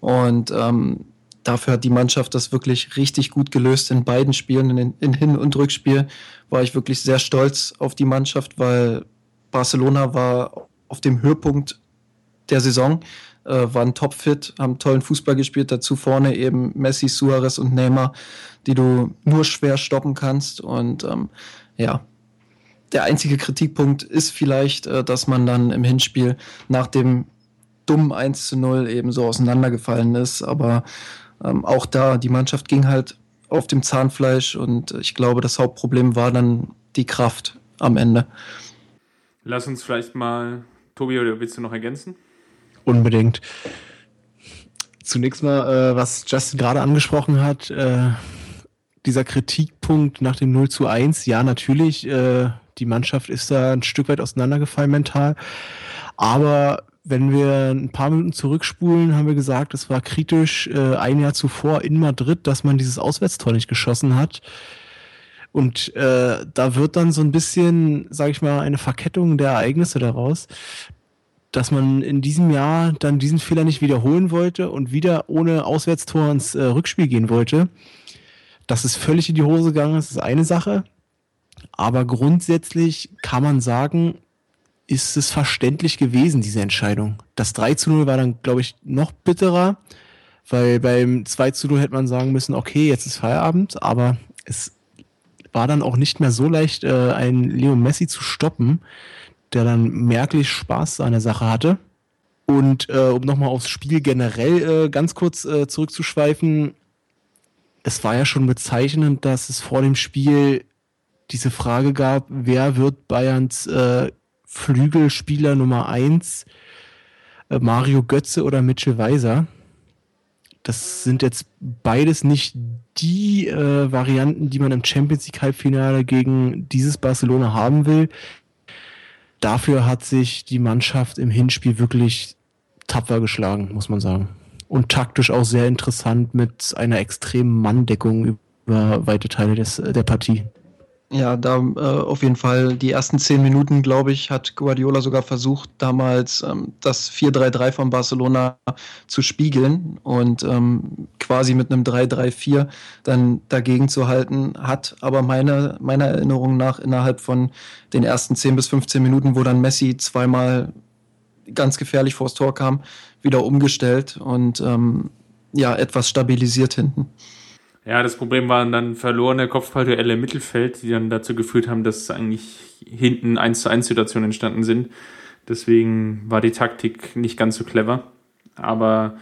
Und ähm, dafür hat die Mannschaft das wirklich richtig gut gelöst in beiden Spielen, in, in Hin- und Rückspiel. War ich wirklich sehr stolz auf die Mannschaft, weil Barcelona war auf dem Höhepunkt der Saison äh, waren topfit, haben tollen Fußball gespielt. Dazu vorne eben Messi, Suarez und Neymar, die du nur schwer stoppen kannst. Und ähm, ja, der einzige Kritikpunkt ist vielleicht, äh, dass man dann im Hinspiel nach dem dummen 1 zu 0 eben so auseinandergefallen ist. Aber ähm, auch da, die Mannschaft ging halt auf dem Zahnfleisch und ich glaube, das Hauptproblem war dann die Kraft am Ende. Lass uns vielleicht mal, Tobi, oder willst du noch ergänzen? Unbedingt. Zunächst mal, äh, was Justin gerade angesprochen hat, äh, dieser Kritikpunkt nach dem 0 zu 1, ja, natürlich, äh, die Mannschaft ist da ein Stück weit auseinandergefallen mental. Aber wenn wir ein paar Minuten zurückspulen, haben wir gesagt, es war kritisch äh, ein Jahr zuvor in Madrid, dass man dieses Auswärtstor nicht geschossen hat. Und äh, da wird dann so ein bisschen, sage ich mal, eine Verkettung der Ereignisse daraus dass man in diesem Jahr dann diesen Fehler nicht wiederholen wollte und wieder ohne Auswärtstor ins äh, Rückspiel gehen wollte. Dass es völlig in die Hose gegangen ist, ist eine Sache. Aber grundsätzlich kann man sagen, ist es verständlich gewesen, diese Entscheidung. Das 3 zu 0 war dann, glaube ich, noch bitterer, weil beim 2 zu 0 hätte man sagen müssen, okay, jetzt ist Feierabend, aber es war dann auch nicht mehr so leicht, äh, einen Leo Messi zu stoppen der dann merklich Spaß an der Sache hatte. Und äh, um nochmal aufs Spiel generell äh, ganz kurz äh, zurückzuschweifen, es war ja schon bezeichnend, dass es vor dem Spiel diese Frage gab, wer wird Bayerns äh, Flügelspieler Nummer 1, äh, Mario Götze oder Mitchell Weiser. Das sind jetzt beides nicht die äh, Varianten, die man im Champions League Halbfinale gegen dieses Barcelona haben will dafür hat sich die Mannschaft im Hinspiel wirklich tapfer geschlagen, muss man sagen. Und taktisch auch sehr interessant mit einer extremen Manndeckung über weite Teile des, der Partie. Ja, da äh, auf jeden Fall die ersten zehn Minuten, glaube ich, hat Guardiola sogar versucht, damals ähm, das 4-3-3 von Barcelona zu spiegeln und ähm, quasi mit einem 3-3-4 dann dagegen zu halten, hat aber meine, meiner Erinnerung nach innerhalb von den ersten 10 bis 15 Minuten, wo dann Messi zweimal ganz gefährlich vors Tor kam, wieder umgestellt und ähm, ja, etwas stabilisiert hinten. Ja, das Problem waren dann verlorene Kopfballduelle im Mittelfeld, die dann dazu geführt haben, dass eigentlich hinten 1 zu 1 Situationen entstanden sind. Deswegen war die Taktik nicht ganz so clever. Aber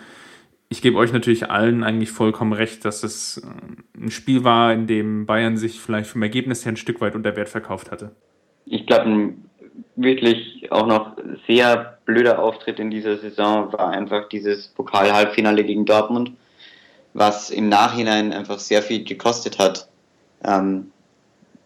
ich gebe euch natürlich allen eigentlich vollkommen recht, dass es äh, ein Spiel war, in dem Bayern sich vielleicht vom Ergebnis her ein Stück weit unter Wert verkauft hatte. Ich glaube, ein wirklich auch noch sehr blöder Auftritt in dieser Saison war einfach dieses Pokal-Halbfinale gegen Dortmund was im Nachhinein einfach sehr viel gekostet hat. Ähm,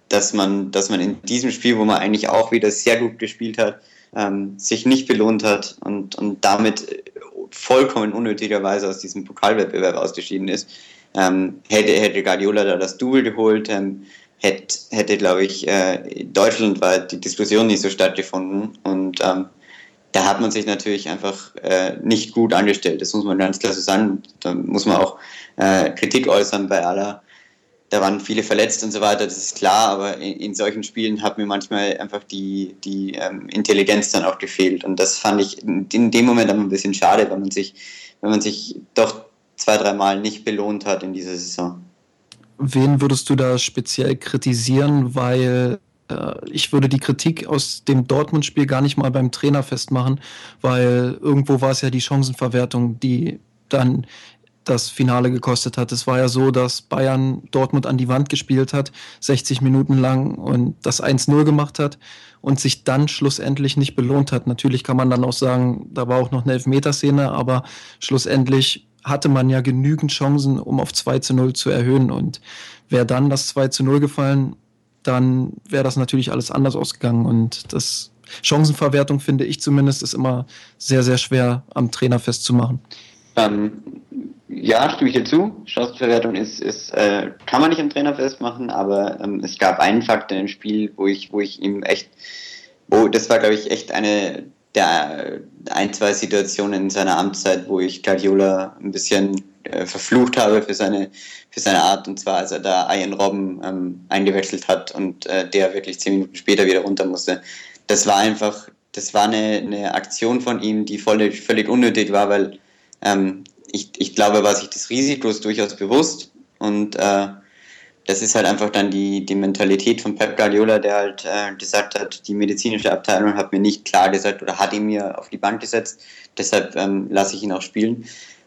dass man, dass man in diesem Spiel, wo man eigentlich auch wieder sehr gut gespielt hat, ähm, sich nicht belohnt hat und, und damit vollkommen unnötigerweise aus diesem Pokalwettbewerb ausgeschieden ist. Ähm, hätte, hätte Guardiola da das Double geholt, ähm, hätte, hätte glaube ich, äh, deutschlandweit die Diskussion nicht so stattgefunden. Und ähm, da hat man sich natürlich einfach äh, nicht gut angestellt. Das muss man ganz klar so sagen. Da muss man auch äh, Kritik äußern bei aller. Da waren viele verletzt und so weiter, das ist klar, aber in, in solchen Spielen hat mir manchmal einfach die, die ähm, Intelligenz dann auch gefehlt. Und das fand ich in, in dem Moment aber ein bisschen schade, weil man sich, wenn man sich doch zwei, dreimal nicht belohnt hat in dieser Saison. Wen würdest du da speziell kritisieren? Weil ich würde die Kritik aus dem Dortmund-Spiel gar nicht mal beim Trainer festmachen, weil irgendwo war es ja die Chancenverwertung, die dann das Finale gekostet hat. Es war ja so, dass Bayern Dortmund an die Wand gespielt hat, 60 Minuten lang und das 1-0 gemacht hat und sich dann schlussendlich nicht belohnt hat. Natürlich kann man dann auch sagen, da war auch noch eine Elfmeterszene, aber schlussendlich hatte man ja genügend Chancen, um auf 2 zu 0 zu erhöhen. Und wäre dann das 2 zu 0 gefallen, dann wäre das natürlich alles anders ausgegangen. Und das Chancenverwertung, finde ich zumindest, ist immer sehr, sehr schwer am Trainer festzumachen. Ähm, ja, stimme ich dir zu. Chancenverwertung ist, ist äh, kann man nicht am Trainer festmachen, aber ähm, es gab einen Faktor im Spiel, wo ich, wo ich ihm echt, wo das war, glaube ich, echt eine der ein, zwei Situationen in seiner Amtszeit, wo ich Guardiola ein bisschen äh, verflucht habe für seine, für seine Art. Und zwar, als er da Ian Robben ähm, eingewechselt hat und äh, der wirklich zehn Minuten später wieder runter musste. Das war einfach, das war eine, eine Aktion von ihm, die voll, völlig unnötig war, weil ähm, ich, ich glaube, war sich des Risikos durchaus bewusst und äh, das ist halt einfach dann die, die Mentalität von Pep Guardiola, der halt äh, gesagt hat, die medizinische Abteilung hat mir nicht klar gesagt oder hat ihn mir auf die Bank gesetzt, deshalb ähm, lasse ich ihn auch spielen.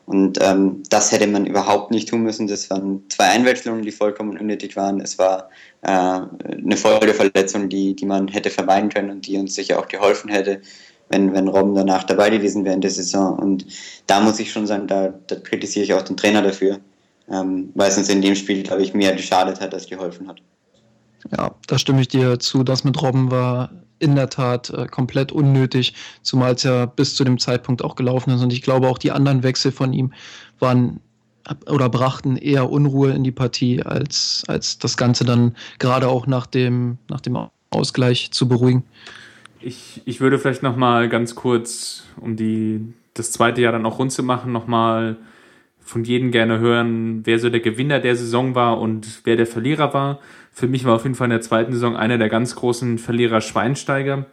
Und ähm, das hätte man überhaupt nicht tun müssen. Das waren zwei Einwechslungen, die vollkommen unnötig waren. Es war äh, eine Folgeverletzung, die, die man hätte vermeiden können und die uns sicher auch geholfen hätte, wenn, wenn Robben danach dabei gewesen wäre in der Saison. Und da muss ich schon sagen, da, da kritisiere ich auch den Trainer dafür ähm, weil es uns in dem Spiel, glaube ich, mehr geschadet hat, als geholfen hat. Ja, da stimme ich dir zu. Das mit Robben war in der Tat äh, komplett unnötig, zumal es ja bis zu dem Zeitpunkt auch gelaufen ist. Und ich glaube, auch die anderen Wechsel von ihm waren oder brachten eher Unruhe in die Partie, als, als das Ganze dann gerade auch nach dem, nach dem Ausgleich zu beruhigen. Ich, ich würde vielleicht nochmal ganz kurz, um die, das zweite Jahr dann auch rund zu machen, nochmal mal von jedem gerne hören, wer so der Gewinner der Saison war und wer der Verlierer war. Für mich war auf jeden Fall in der zweiten Saison einer der ganz großen Verlierer Schweinsteiger.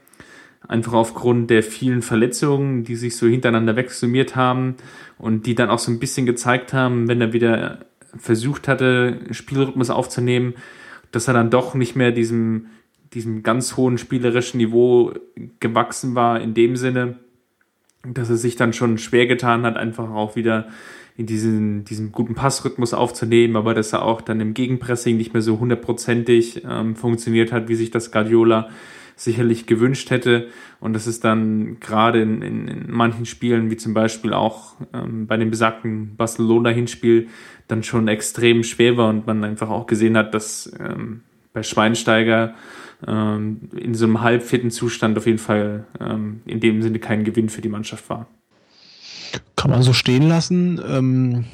Einfach aufgrund der vielen Verletzungen, die sich so hintereinander wegsummiert haben und die dann auch so ein bisschen gezeigt haben, wenn er wieder versucht hatte, Spielrhythmus aufzunehmen, dass er dann doch nicht mehr diesem, diesem ganz hohen spielerischen Niveau gewachsen war, in dem Sinne, dass er sich dann schon schwer getan hat, einfach auch wieder in diesen, diesen guten Passrhythmus aufzunehmen, aber dass er auch dann im Gegenpressing nicht mehr so hundertprozentig ähm, funktioniert hat, wie sich das Guardiola sicherlich gewünscht hätte. Und dass es dann gerade in, in, in manchen Spielen, wie zum Beispiel auch ähm, bei dem besagten Barcelona-Hinspiel, dann schon extrem schwer war und man einfach auch gesehen hat, dass ähm, bei Schweinsteiger ähm, in so einem halbfitten Zustand auf jeden Fall ähm, in dem Sinne kein Gewinn für die Mannschaft war. Kann man so stehen lassen. Ähm,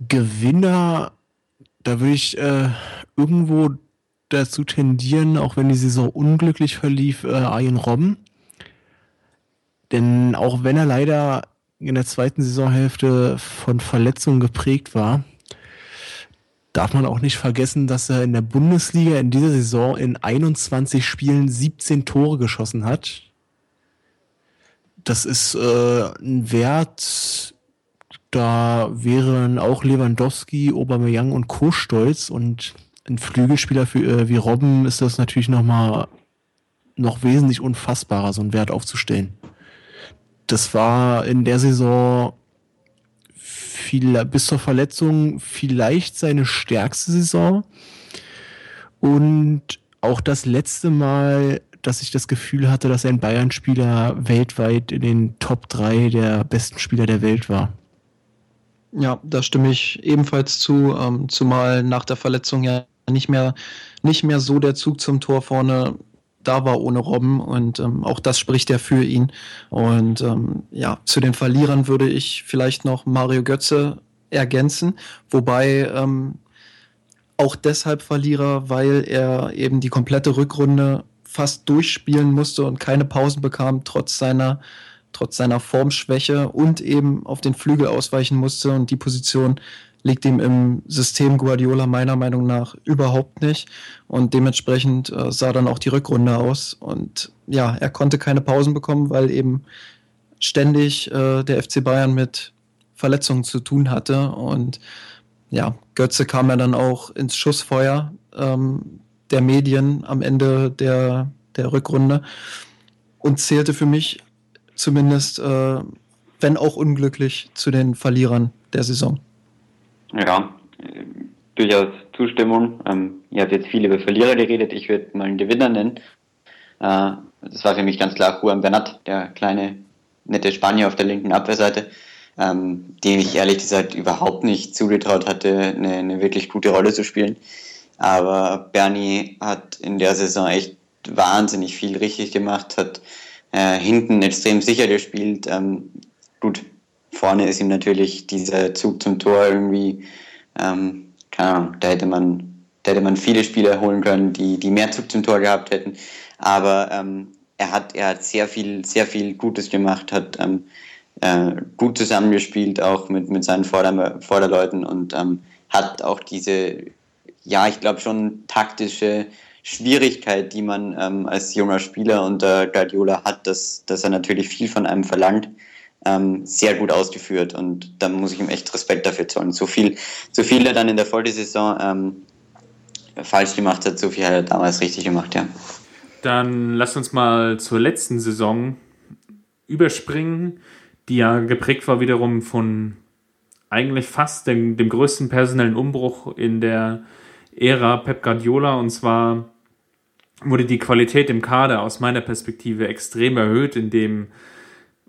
Gewinner, da würde ich äh, irgendwo dazu tendieren, auch wenn die Saison unglücklich verlief, äh, Arjen Robben. Denn auch wenn er leider in der zweiten Saisonhälfte von Verletzungen geprägt war, darf man auch nicht vergessen, dass er in der Bundesliga in dieser Saison in 21 Spielen 17 Tore geschossen hat das ist äh, ein Wert, da wären auch Lewandowski, Aubameyang und Co. stolz und ein Flügelspieler für, äh, wie Robben ist das natürlich nochmal noch wesentlich unfassbarer, so einen Wert aufzustellen. Das war in der Saison viel, bis zur Verletzung vielleicht seine stärkste Saison und auch das letzte Mal dass ich das Gefühl hatte, dass ein Bayern-Spieler weltweit in den Top 3 der besten Spieler der Welt war. Ja, da stimme ich ebenfalls zu, ähm, zumal nach der Verletzung ja nicht mehr, nicht mehr so der Zug zum Tor vorne da war ohne Robben und ähm, auch das spricht ja für ihn. Und ähm, ja, zu den Verlierern würde ich vielleicht noch Mario Götze ergänzen, wobei ähm, auch deshalb Verlierer, weil er eben die komplette Rückrunde fast durchspielen musste und keine Pausen bekam, trotz seiner, trotz seiner Formschwäche und eben auf den Flügel ausweichen musste. Und die Position liegt ihm im System Guardiola meiner Meinung nach überhaupt nicht. Und dementsprechend äh, sah dann auch die Rückrunde aus. Und ja, er konnte keine Pausen bekommen, weil eben ständig äh, der FC Bayern mit Verletzungen zu tun hatte. Und ja, Götze kam ja dann auch ins Schussfeuer ähm, der Medien am Ende der, der Rückrunde und zählte für mich zumindest, äh, wenn auch unglücklich, zu den Verlierern der Saison. Ja, durchaus Zustimmung. Ähm, ihr habt jetzt viel über Verlierer geredet, ich würde mal einen Gewinner nennen. Äh, das war für mich ganz klar Juan Bernat, der kleine, nette Spanier auf der linken Abwehrseite, ähm, dem ich ehrlich gesagt überhaupt nicht zugetraut hatte, eine, eine wirklich gute Rolle zu spielen. Aber Bernie hat in der Saison echt wahnsinnig viel richtig gemacht, hat äh, hinten extrem sicher gespielt. Ähm, gut, vorne ist ihm natürlich dieser Zug zum Tor irgendwie, ähm, keine Ahnung, da hätte man, da hätte man viele Spieler holen können, die, die mehr Zug zum Tor gehabt hätten. Aber ähm, er hat, er hat sehr viel, sehr viel Gutes gemacht, hat ähm, äh, gut zusammengespielt, auch mit, mit seinen Vorder Vorderleuten und ähm, hat auch diese, ja, ich glaube schon taktische Schwierigkeit, die man ähm, als junger Spieler unter Guardiola hat, dass, dass er natürlich viel von einem verlangt, ähm, sehr gut ausgeführt und da muss ich ihm echt Respekt dafür zollen. So viel, so viel er dann in der Folgesaison ähm, falsch gemacht hat, so viel hat er damals richtig gemacht, ja. Dann lass uns mal zur letzten Saison überspringen, die ja geprägt war wiederum von eigentlich fast dem, dem größten personellen Umbruch in der Ära Pep Guardiola. Und zwar wurde die Qualität im Kader aus meiner Perspektive extrem erhöht, indem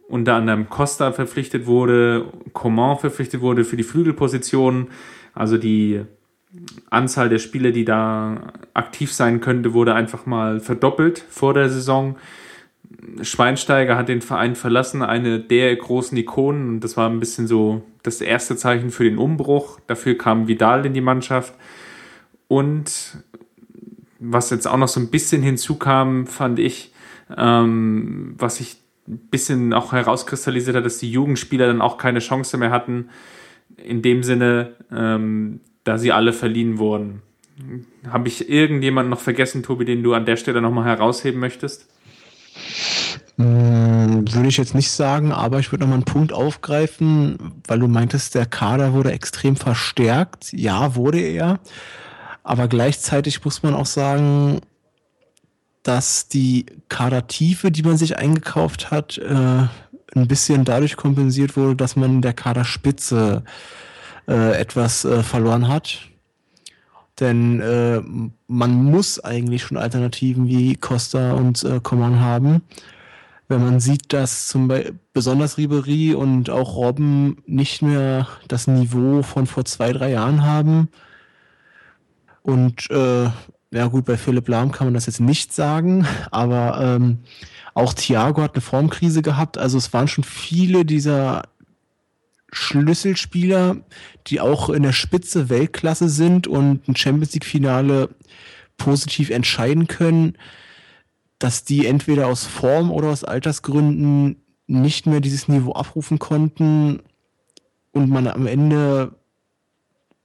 unter anderem Costa verpflichtet wurde, Coman verpflichtet wurde für die Flügelposition. Also die Anzahl der Spieler, die da aktiv sein könnte, wurde einfach mal verdoppelt vor der Saison. Schweinsteiger hat den Verein verlassen, eine der großen Ikonen. Und das war ein bisschen so das erste Zeichen für den Umbruch. Dafür kam Vidal in die Mannschaft. Und was jetzt auch noch so ein bisschen hinzukam, fand ich, ähm, was sich ein bisschen auch herauskristallisiert hat, dass die Jugendspieler dann auch keine Chance mehr hatten. In dem Sinne, ähm, da sie alle verliehen wurden. Habe ich irgendjemanden noch vergessen, Tobi, den du an der Stelle nochmal herausheben möchtest? Hm, würde ich jetzt nicht sagen, aber ich würde nochmal einen Punkt aufgreifen, weil du meintest, der Kader wurde extrem verstärkt. Ja, wurde er. Aber gleichzeitig muss man auch sagen, dass die Kadertiefe, die man sich eingekauft hat, äh, ein bisschen dadurch kompensiert wurde, dass man in der Kaderspitze äh, etwas äh, verloren hat. Denn äh, man muss eigentlich schon Alternativen wie Costa und äh, haben. Wenn man sieht, dass zum Beispiel besonders Ribery und auch Robben nicht mehr das Niveau von vor zwei, drei Jahren haben. Und äh, ja gut, bei Philipp Lahm kann man das jetzt nicht sagen, aber ähm, auch Thiago hat eine Formkrise gehabt. Also es waren schon viele dieser Schlüsselspieler, die auch in der Spitze Weltklasse sind und ein Champions League-Finale positiv entscheiden können, dass die entweder aus Form oder aus Altersgründen nicht mehr dieses Niveau abrufen konnten und man am Ende,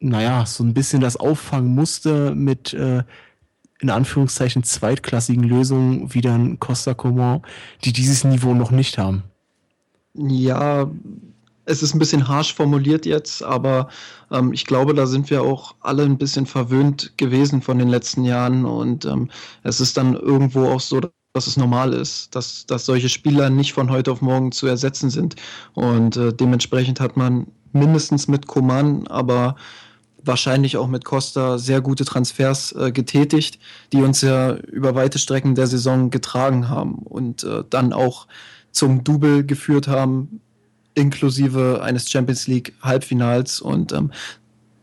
naja, so ein bisschen das auffangen musste mit äh, in Anführungszeichen zweitklassigen Lösungen wie dann Costa Coman, die dieses Niveau noch nicht haben. Ja, es ist ein bisschen harsh formuliert jetzt, aber ähm, ich glaube, da sind wir auch alle ein bisschen verwöhnt gewesen von den letzten Jahren und ähm, es ist dann irgendwo auch so, dass es normal ist, dass, dass solche Spieler nicht von heute auf morgen zu ersetzen sind. Und äh, dementsprechend hat man mindestens mit Coman, aber wahrscheinlich auch mit Costa sehr gute Transfers äh, getätigt, die uns ja über weite Strecken der Saison getragen haben und äh, dann auch zum Double geführt haben, inklusive eines Champions League Halbfinals. Und ähm,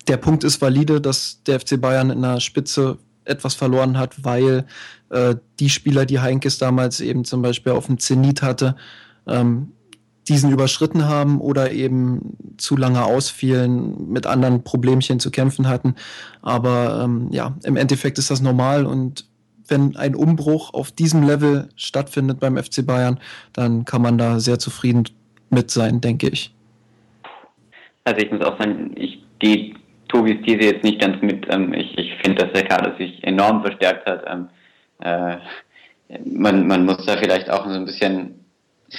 der Punkt ist valide, dass der FC Bayern in der Spitze etwas verloren hat, weil äh, die Spieler, die Heinkes damals eben zum Beispiel auf dem Zenit hatte, ähm, diesen überschritten haben oder eben zu lange ausfielen, mit anderen Problemchen zu kämpfen hatten. Aber ähm, ja, im Endeffekt ist das normal und wenn ein Umbruch auf diesem Level stattfindet beim FC Bayern, dann kann man da sehr zufrieden mit sein, denke ich. Also ich muss auch sagen, ich gehe Tobis These jetzt nicht ganz mit. Ähm, ich ich finde, dass der Kader sich enorm verstärkt hat. Ähm, äh, man, man muss da vielleicht auch so ein bisschen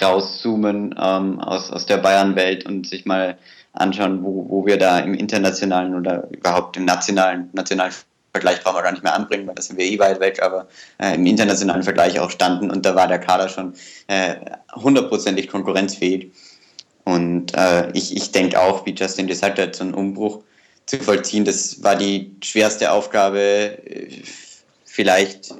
rauszoomen ähm, aus, aus der Bayern-Welt und sich mal anschauen, wo, wo wir da im internationalen oder überhaupt im nationalen, nationalen Vergleich brauchen wir gar nicht mehr anbringen, weil da sind wir eh weit weg, aber äh, im internationalen Vergleich auch standen und da war der Kader schon äh, hundertprozentig konkurrenzfähig. Und äh, ich, ich denke auch, wie Justin gesagt hat, so einen Umbruch zu vollziehen, das war die schwerste Aufgabe, äh, vielleicht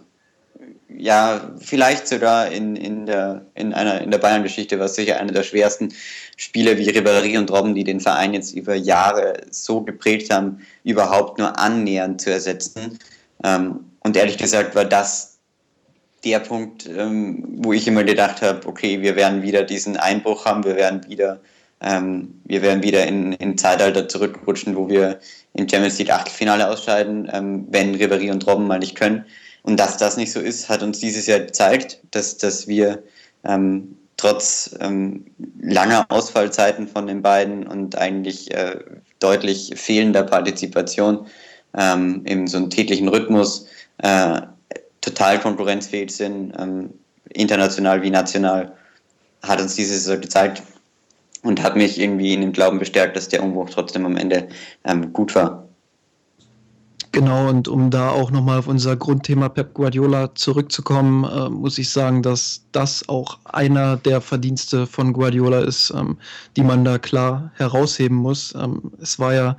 ja, vielleicht sogar in, in der, in einer, in der Bayern-Geschichte war es sicher einer der schwersten Spiele wie Ribéry und Robben, die den Verein jetzt über Jahre so geprägt haben, überhaupt nur annähernd zu ersetzen. Ähm, und ehrlich gesagt war das der Punkt, ähm, wo ich immer gedacht habe, okay, wir werden wieder diesen Einbruch haben, wir werden wieder, ähm, wir werden wieder in, in Zeitalter zurückrutschen, wo wir im Champions League Achtelfinale ausscheiden, wenn Ribéry und Robben mal nicht können. Und dass das nicht so ist, hat uns dieses Jahr gezeigt, dass, dass wir ähm, trotz ähm, langer Ausfallzeiten von den beiden und eigentlich äh, deutlich fehlender Partizipation ähm, in so einem täglichen Rhythmus äh, total konkurrenzfähig sind, ähm, international wie national, hat uns dieses Saison gezeigt und hat mich irgendwie in dem Glauben bestärkt, dass der Umbruch trotzdem am Ende ähm, gut war. Genau, und um da auch nochmal auf unser Grundthema Pep Guardiola zurückzukommen, äh, muss ich sagen, dass das auch einer der Verdienste von Guardiola ist, ähm, die man da klar herausheben muss. Ähm, es war ja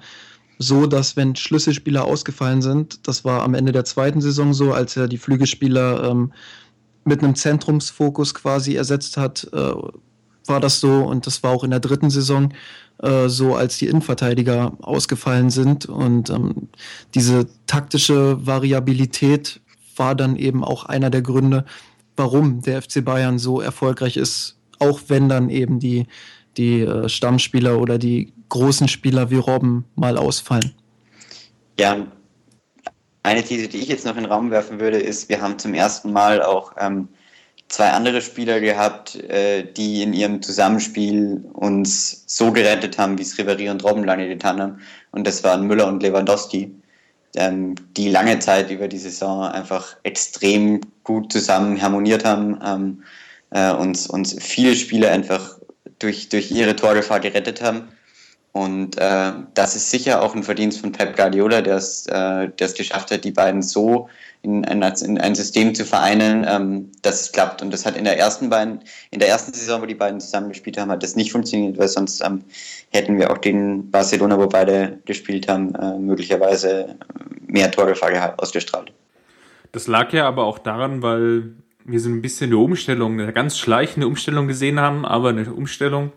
so, dass wenn Schlüsselspieler ausgefallen sind, das war am Ende der zweiten Saison so, als er die Flügelspieler ähm, mit einem Zentrumsfokus quasi ersetzt hat, äh, war das so und das war auch in der dritten Saison äh, so, als die Innenverteidiger ausgefallen sind. Und ähm, diese taktische Variabilität war dann eben auch einer der Gründe, warum der FC Bayern so erfolgreich ist, auch wenn dann eben die, die äh, Stammspieler oder die großen Spieler wie Robben mal ausfallen. Ja, eine These, die ich jetzt noch in den Raum werfen würde, ist, wir haben zum ersten Mal auch ähm, zwei andere Spieler gehabt, äh, die in ihrem Zusammenspiel uns so gerettet haben, wie es Ribéry und Robben lange getan haben. Und das waren Müller und Lewandowski, ähm, die lange Zeit über die Saison einfach extrem gut zusammen harmoniert haben ähm, äh, und uns viele Spiele einfach durch, durch ihre Torgefahr gerettet haben. Und äh, das ist sicher auch ein Verdienst von Pep Guardiola, der es äh, geschafft hat, die beiden so in ein, in ein System zu vereinen, ähm, dass es klappt. Und das hat in der ersten beiden, in der ersten Saison, wo die beiden zusammengespielt haben, hat das nicht funktioniert, weil sonst ähm, hätten wir auch den Barcelona, wo beide gespielt haben, äh, möglicherweise mehr Torgefahr ausgestrahlt. Das lag ja aber auch daran, weil wir so ein bisschen eine Umstellung, eine ganz schleichende Umstellung gesehen haben, aber eine Umstellung.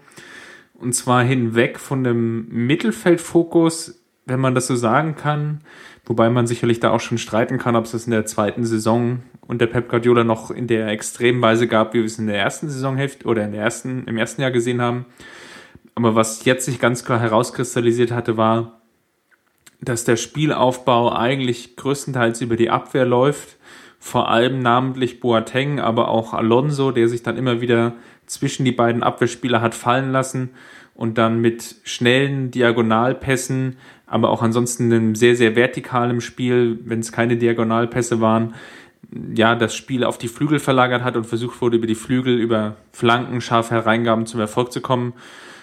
Und zwar hinweg von dem Mittelfeldfokus, wenn man das so sagen kann, Wobei man sicherlich da auch schon streiten kann, ob es das in der zweiten Saison unter Pep Guardiola noch in der extremen Weise gab, wie wir es in der ersten Saisonhälfte oder in der ersten, im ersten Jahr gesehen haben. Aber was jetzt sich ganz klar herauskristallisiert hatte, war, dass der Spielaufbau eigentlich größtenteils über die Abwehr läuft. Vor allem namentlich Boateng, aber auch Alonso, der sich dann immer wieder zwischen die beiden Abwehrspieler hat fallen lassen und dann mit schnellen Diagonalpässen aber auch ansonsten einem sehr, sehr vertikalem Spiel, wenn es keine Diagonalpässe waren, ja, das Spiel auf die Flügel verlagert hat und versucht wurde, über die Flügel, über Flanken, scharfe Hereingaben zum Erfolg zu kommen.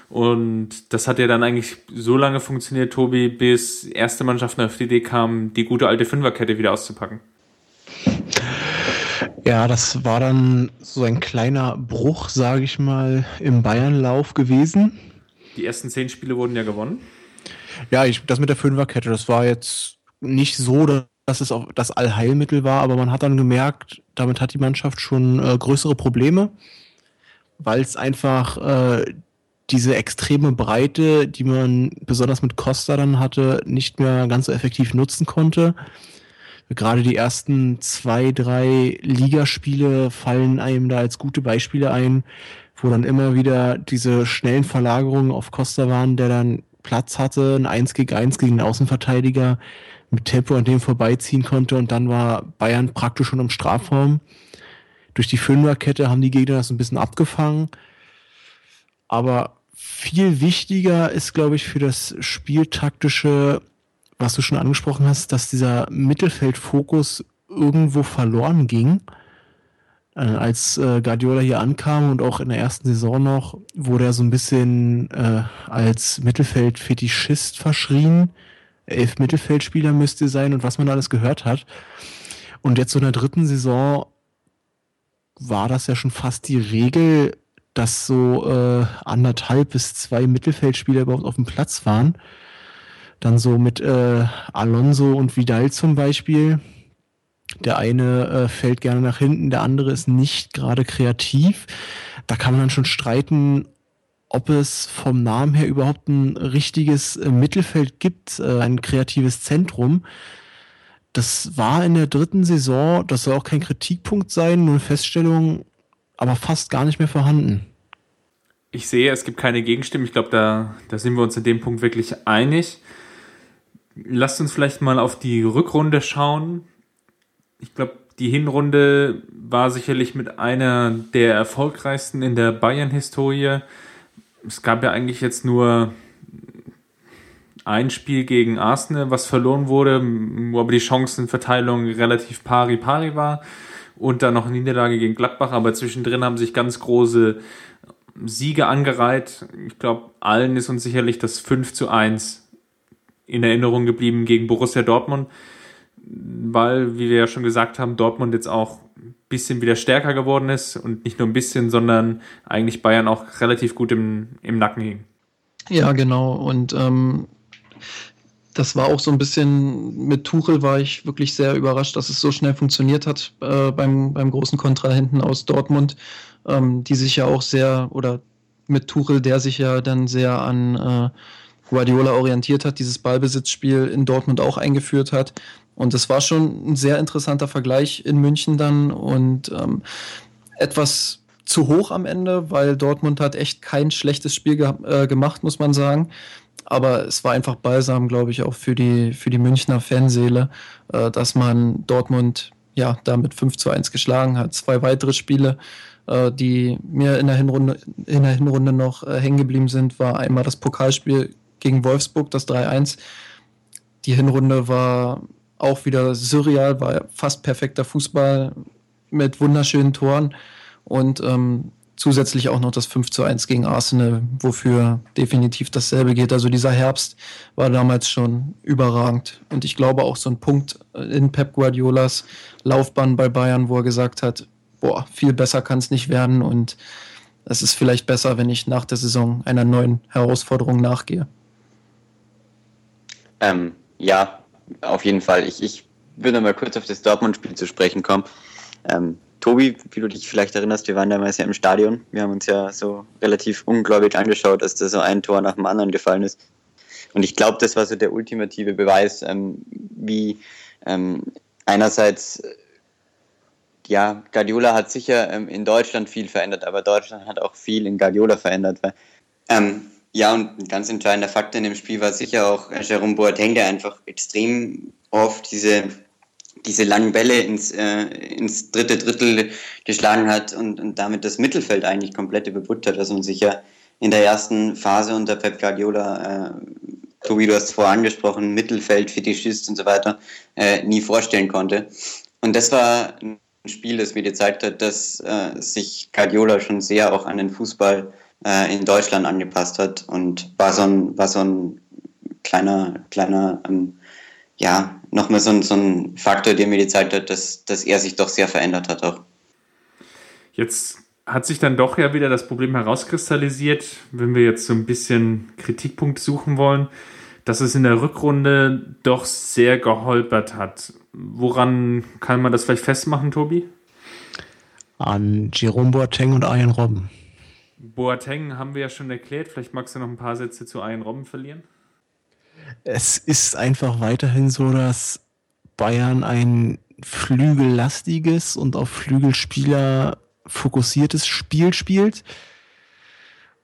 Und das hat ja dann eigentlich so lange funktioniert, Tobi, bis erste Mannschaften auf die Idee kamen, die gute alte Fünferkette wieder auszupacken. Ja, das war dann so ein kleiner Bruch, sage ich mal, im Bayernlauf gewesen. Die ersten zehn Spiele wurden ja gewonnen. Ja, ich, das mit der Fünferkette, das war jetzt nicht so, dass es auch das Allheilmittel war, aber man hat dann gemerkt, damit hat die Mannschaft schon äh, größere Probleme, weil es einfach äh, diese extreme Breite, die man besonders mit Costa dann hatte, nicht mehr ganz so effektiv nutzen konnte. Gerade die ersten zwei, drei Ligaspiele fallen einem da als gute Beispiele ein, wo dann immer wieder diese schnellen Verlagerungen auf Costa waren, der dann Platz hatte, ein 1 gegen 1 gegen den Außenverteidiger mit Tempo an dem vorbeiziehen konnte und dann war Bayern praktisch schon im Strafraum. Durch die Fünferkette haben die Gegner das ein bisschen abgefangen. Aber viel wichtiger ist, glaube ich, für das Spieltaktische, was du schon angesprochen hast, dass dieser Mittelfeldfokus irgendwo verloren ging. Äh, als äh, Guardiola hier ankam und auch in der ersten Saison noch, wurde er so ein bisschen äh, als Mittelfeld-Fetischist verschrien. Elf Mittelfeldspieler müsste sein und was man alles gehört hat. Und jetzt so in der dritten Saison war das ja schon fast die Regel, dass so äh, anderthalb bis zwei Mittelfeldspieler überhaupt auf dem Platz waren. Dann so mit äh, Alonso und Vidal zum Beispiel. Der eine äh, fällt gerne nach hinten, der andere ist nicht gerade kreativ. Da kann man dann schon streiten, ob es vom Namen her überhaupt ein richtiges äh, Mittelfeld gibt, äh, ein kreatives Zentrum. Das war in der dritten Saison, das soll auch kein Kritikpunkt sein, nur eine Feststellung, aber fast gar nicht mehr vorhanden. Ich sehe, es gibt keine Gegenstimmen. Ich glaube, da, da sind wir uns in dem Punkt wirklich einig. Lasst uns vielleicht mal auf die Rückrunde schauen. Ich glaube, die Hinrunde war sicherlich mit einer der erfolgreichsten in der Bayern-Historie. Es gab ja eigentlich jetzt nur ein Spiel gegen Arsenal, was verloren wurde, wo aber die Chancenverteilung relativ pari-pari war. Und dann noch eine Niederlage gegen Gladbach, aber zwischendrin haben sich ganz große Siege angereiht. Ich glaube, allen ist uns sicherlich das 5 zu 1 in Erinnerung geblieben gegen Borussia Dortmund, weil, wie wir ja schon gesagt haben, Dortmund jetzt auch ein bisschen wieder stärker geworden ist und nicht nur ein bisschen, sondern eigentlich Bayern auch relativ gut im, im Nacken hing. Ja, genau. Und ähm, das war auch so ein bisschen, mit Tuchel war ich wirklich sehr überrascht, dass es so schnell funktioniert hat äh, beim, beim großen Kontrahenten aus Dortmund, ähm, die sich ja auch sehr, oder mit Tuchel, der sich ja dann sehr an äh, Guardiola orientiert hat, dieses Ballbesitzspiel in Dortmund auch eingeführt hat. Und das war schon ein sehr interessanter Vergleich in München dann und ähm, etwas zu hoch am Ende, weil Dortmund hat echt kein schlechtes Spiel ge äh, gemacht, muss man sagen aber es war einfach balsam, glaube ich, auch für die, für die Münchner Fanseele, äh, dass man Dortmund ja damit 5 zu 1 geschlagen hat. Zwei weitere Spiele, äh, die mir in der Hinrunde, in der Hinrunde noch äh, hängen geblieben sind, war einmal das Pokalspiel gegen Wolfsburg, das 3-1. Die Hinrunde war auch wieder surreal, war fast perfekter Fußball mit wunderschönen Toren. Und ähm, zusätzlich auch noch das 5 zu 1 gegen Arsenal, wofür definitiv dasselbe geht. Also dieser Herbst war damals schon überragend. Und ich glaube auch so ein Punkt in Pep Guardiolas Laufbahn bei Bayern, wo er gesagt hat, boah, viel besser kann es nicht werden und es ist vielleicht besser, wenn ich nach der Saison einer neuen Herausforderung nachgehe. Ähm, ja, auf jeden Fall. Ich, ich würde mal kurz auf das Dortmund-Spiel zu sprechen kommen. Ähm, Tobi, wie du dich vielleicht erinnerst, wir waren damals ja im Stadion. Wir haben uns ja so relativ ungläubig angeschaut, dass da so ein Tor nach dem anderen gefallen ist. Und ich glaube, das war so der ultimative Beweis, ähm, wie ähm, einerseits, ja, Guardiola hat sicher ähm, in Deutschland viel verändert, aber Deutschland hat auch viel in Guardiola verändert. Weil, ähm, ja, und ein ganz entscheidender Faktor in dem Spiel war sicher auch Jerome Boateng, der einfach extrem oft diese diese langen Bälle ins, äh, ins dritte Drittel geschlagen hat und, und damit das Mittelfeld eigentlich komplett überbrückt hat, was man sich ja in der ersten Phase unter Pep Guardiola, äh, Tobi, du hast es vorher angesprochen, Mittelfeld, Fetischist und so weiter, äh, nie vorstellen konnte. Und das war ein Spiel, das mir gezeigt hat, dass äh, sich Guardiola schon sehr auch an den Fußball äh, in Deutschland angepasst hat und war so ein, war so ein kleiner, kleiner ähm, ja, nochmal so ein, so ein Faktor, der mir gezeigt hat, dass, dass er sich doch sehr verändert hat auch. Jetzt hat sich dann doch ja wieder das Problem herauskristallisiert, wenn wir jetzt so ein bisschen Kritikpunkt suchen wollen, dass es in der Rückrunde doch sehr geholpert hat. Woran kann man das vielleicht festmachen, Tobi? An Jerome Boateng und Ian Robben. Boateng haben wir ja schon erklärt. Vielleicht magst du noch ein paar Sätze zu Ian Robben verlieren es ist einfach weiterhin so, dass Bayern ein flügellastiges und auf Flügelspieler fokussiertes Spiel spielt.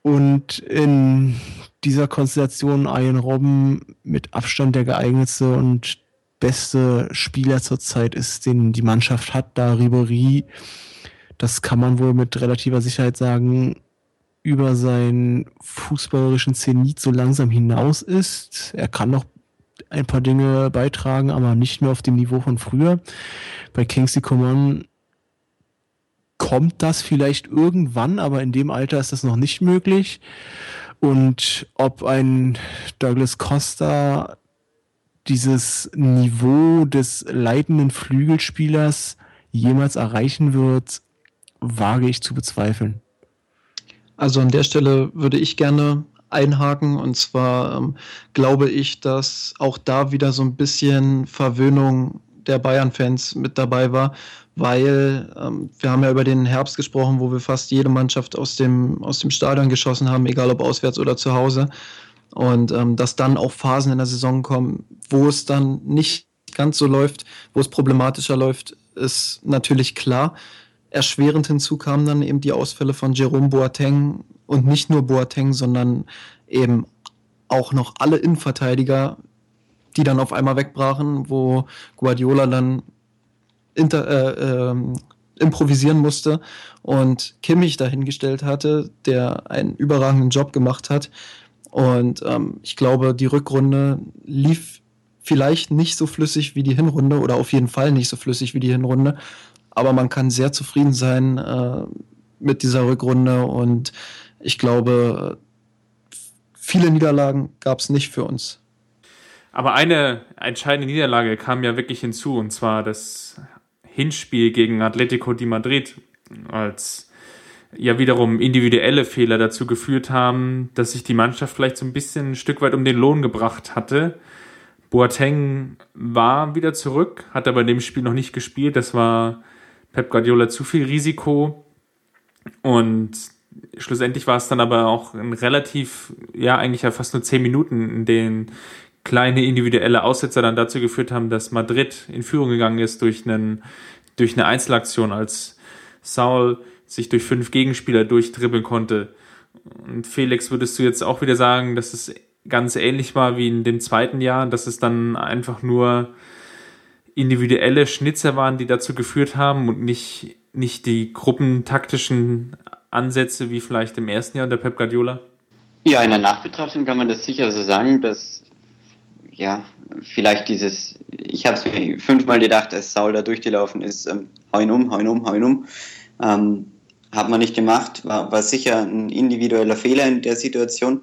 Und in dieser Konstellation Ian Robben mit Abstand der geeignetste und beste Spieler zurzeit ist, den die Mannschaft hat, da Ribery, das kann man wohl mit relativer Sicherheit sagen, über seinen fußballerischen Zenit so langsam hinaus ist. Er kann noch ein paar Dinge beitragen, aber nicht mehr auf dem Niveau von früher. Bei Kingsley Coman kommt das vielleicht irgendwann, aber in dem Alter ist das noch nicht möglich. Und ob ein Douglas Costa dieses Niveau des leitenden Flügelspielers jemals erreichen wird, wage ich zu bezweifeln. Also an der Stelle würde ich gerne einhaken. Und zwar ähm, glaube ich, dass auch da wieder so ein bisschen Verwöhnung der Bayern-Fans mit dabei war, weil ähm, wir haben ja über den Herbst gesprochen, wo wir fast jede Mannschaft aus dem, aus dem Stadion geschossen haben, egal ob auswärts oder zu Hause. Und ähm, dass dann auch Phasen in der Saison kommen, wo es dann nicht ganz so läuft, wo es problematischer läuft, ist natürlich klar. Erschwerend hinzu kamen dann eben die Ausfälle von Jerome Boateng und nicht nur Boateng, sondern eben auch noch alle Innenverteidiger, die dann auf einmal wegbrachen, wo Guardiola dann inter, äh, äh, improvisieren musste und Kimmich dahingestellt hatte, der einen überragenden Job gemacht hat. Und ähm, ich glaube, die Rückrunde lief vielleicht nicht so flüssig wie die Hinrunde oder auf jeden Fall nicht so flüssig wie die Hinrunde. Aber man kann sehr zufrieden sein äh, mit dieser Rückrunde und ich glaube, viele Niederlagen gab es nicht für uns. Aber eine entscheidende Niederlage kam ja wirklich hinzu, und zwar das Hinspiel gegen Atletico di Madrid, als ja wiederum individuelle Fehler dazu geführt haben, dass sich die Mannschaft vielleicht so ein bisschen ein Stück weit um den Lohn gebracht hatte. Boateng war wieder zurück, hat aber in dem Spiel noch nicht gespielt. Das war Pep Guardiola zu viel Risiko. Und schlussendlich war es dann aber auch ein relativ, ja, eigentlich ja fast nur zehn Minuten, in denen kleine individuelle Aussetzer dann dazu geführt haben, dass Madrid in Führung gegangen ist durch einen, durch eine Einzelaktion, als Saul sich durch fünf Gegenspieler durchdribbeln konnte. Und Felix, würdest du jetzt auch wieder sagen, dass es ganz ähnlich war wie in dem zweiten Jahr, dass es dann einfach nur individuelle Schnitzer waren, die dazu geführt haben und nicht, nicht die gruppentaktischen Ansätze wie vielleicht im ersten Jahr der Pep Guardiola? Ja, in der Nachbetrachtung kann man das sicher so sagen, dass ja, vielleicht dieses, ich habe es mir fünfmal gedacht, als Saul da durchgelaufen ist, ähm, heun um, heun um, heun um. Ähm, hat man nicht gemacht, war, war sicher ein individueller Fehler in der Situation.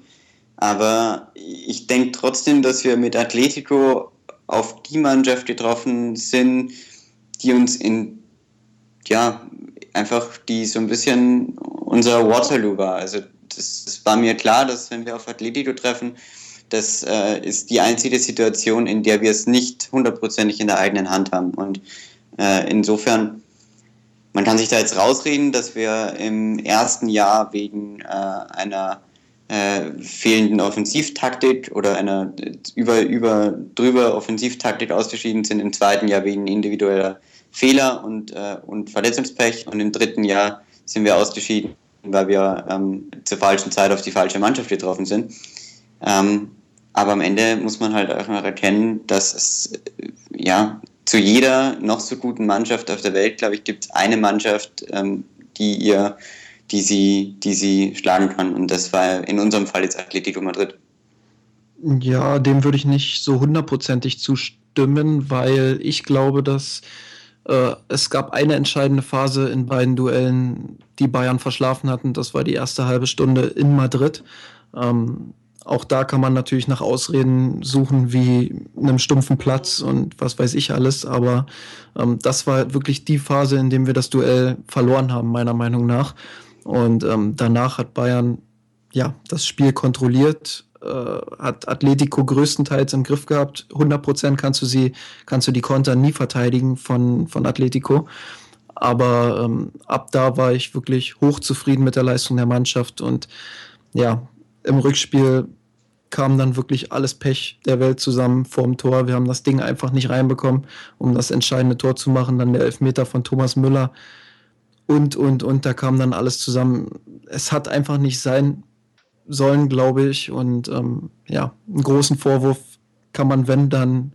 Aber ich denke trotzdem, dass wir mit Atletico auf die Mannschaft getroffen sind, die uns in, ja, einfach die so ein bisschen unser Waterloo war. Also das, das war mir klar, dass wenn wir auf Atletico treffen, das äh, ist die einzige Situation, in der wir es nicht hundertprozentig in der eigenen Hand haben. Und äh, insofern, man kann sich da jetzt rausreden, dass wir im ersten Jahr wegen äh, einer äh, fehlenden Offensivtaktik oder einer über, über drüber Offensivtaktik ausgeschieden sind, im zweiten Jahr wegen individueller Fehler und, äh, und Verletzungspech und im dritten Jahr sind wir ausgeschieden, weil wir ähm, zur falschen Zeit auf die falsche Mannschaft getroffen sind. Ähm, aber am Ende muss man halt auch noch erkennen, dass es ja zu jeder noch so guten Mannschaft auf der Welt, glaube ich, gibt es eine Mannschaft, ähm, die ihr, die sie, die sie schlagen kann. Und das war in unserem Fall jetzt Atletico Madrid. Ja, dem würde ich nicht so hundertprozentig zustimmen, weil ich glaube, dass äh, es gab eine entscheidende Phase in beiden Duellen, die Bayern verschlafen hatten. Das war die erste halbe Stunde in Madrid. Ähm, auch da kann man natürlich nach Ausreden suchen, wie einem stumpfen Platz und was weiß ich alles. Aber ähm, das war wirklich die Phase, in der wir das Duell verloren haben, meiner Meinung nach. Und ähm, danach hat Bayern ja das Spiel kontrolliert, äh, hat Atletico größtenteils im Griff gehabt. 100 Prozent kannst du sie, kannst du die Konter nie verteidigen von, von Atletico. Aber ähm, ab da war ich wirklich hochzufrieden mit der Leistung der Mannschaft und ja, im Rückspiel kam dann wirklich alles Pech der Welt zusammen vorm Tor. Wir haben das Ding einfach nicht reinbekommen, um das entscheidende Tor zu machen. Dann der Elfmeter von Thomas Müller und, und, und, da kam dann alles zusammen. Es hat einfach nicht sein sollen, glaube ich. Und ähm, ja, einen großen Vorwurf kann man, wenn, dann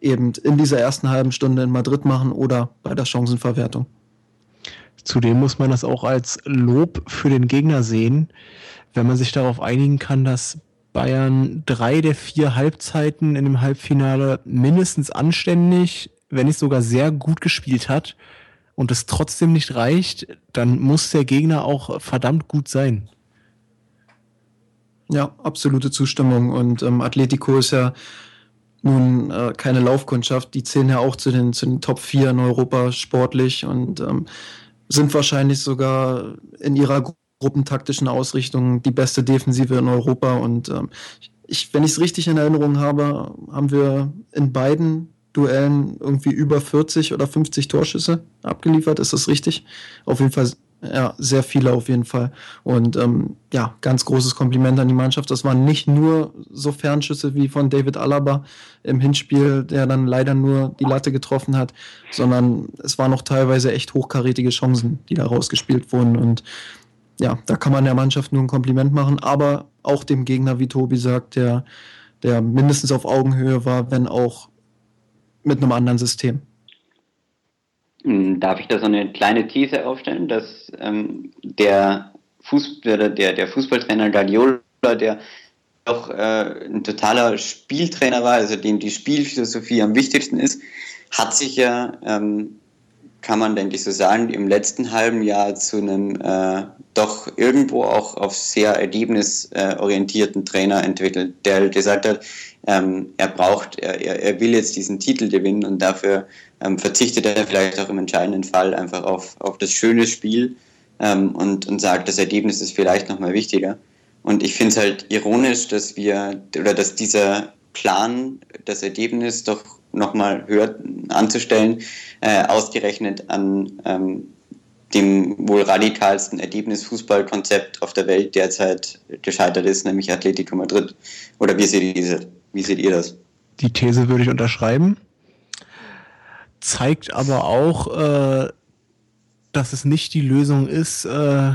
eben in dieser ersten halben Stunde in Madrid machen oder bei der Chancenverwertung. Zudem muss man das auch als Lob für den Gegner sehen, wenn man sich darauf einigen kann, dass Bayern drei der vier Halbzeiten in dem Halbfinale mindestens anständig, wenn nicht sogar sehr gut gespielt hat und es trotzdem nicht reicht, dann muss der Gegner auch verdammt gut sein. Ja, absolute Zustimmung. Und ähm, Atletico ist ja nun äh, keine Laufkundschaft. Die zählen ja auch zu den, zu den Top 4 in Europa sportlich und ähm, sind wahrscheinlich sogar in ihrer gruppentaktischen Ausrichtung die beste Defensive in Europa. Und ähm, ich, wenn ich es richtig in Erinnerung habe, haben wir in beiden Duellen irgendwie über 40 oder 50 Torschüsse abgeliefert. Ist das richtig? Auf jeden Fall ja, sehr viele auf jeden Fall. Und ähm, ja, ganz großes Kompliment an die Mannschaft. Das waren nicht nur so Fernschüsse wie von David Alaba im Hinspiel, der dann leider nur die Latte getroffen hat, sondern es waren noch teilweise echt hochkarätige Chancen, die da rausgespielt wurden. Und ja, da kann man der Mannschaft nur ein Kompliment machen, aber auch dem Gegner, wie Tobi sagt, der, der mindestens auf Augenhöhe war, wenn auch mit einem anderen System. Hm, darf ich da so eine kleine These aufstellen, dass ähm, der, Fußball, der, der Fußballtrainer Guardiola, der doch äh, ein totaler Spieltrainer war, also dem die Spielphilosophie am wichtigsten ist, hat sich ja, ähm, kann man denke ich so sagen, im letzten halben Jahr zu einem äh, doch irgendwo auch auf sehr ergebnisorientierten Trainer entwickelt, der halt gesagt hat, ähm, er braucht, er, er will jetzt diesen Titel gewinnen und dafür ähm, verzichtet er vielleicht auch im entscheidenden Fall einfach auf, auf das schöne Spiel ähm, und, und sagt, das Ergebnis ist vielleicht nochmal wichtiger. Und ich finde es halt ironisch, dass wir, oder dass dieser Plan, das Ergebnis doch nochmal höher anzustellen, äh, ausgerechnet an ähm, dem wohl radikalsten Ergebnisfußballkonzept auf der Welt derzeit gescheitert ist, nämlich Atletico Madrid. Oder wie seht ihr, wie seht ihr das? Die These würde ich unterschreiben zeigt aber auch, äh, dass es nicht die Lösung ist, äh,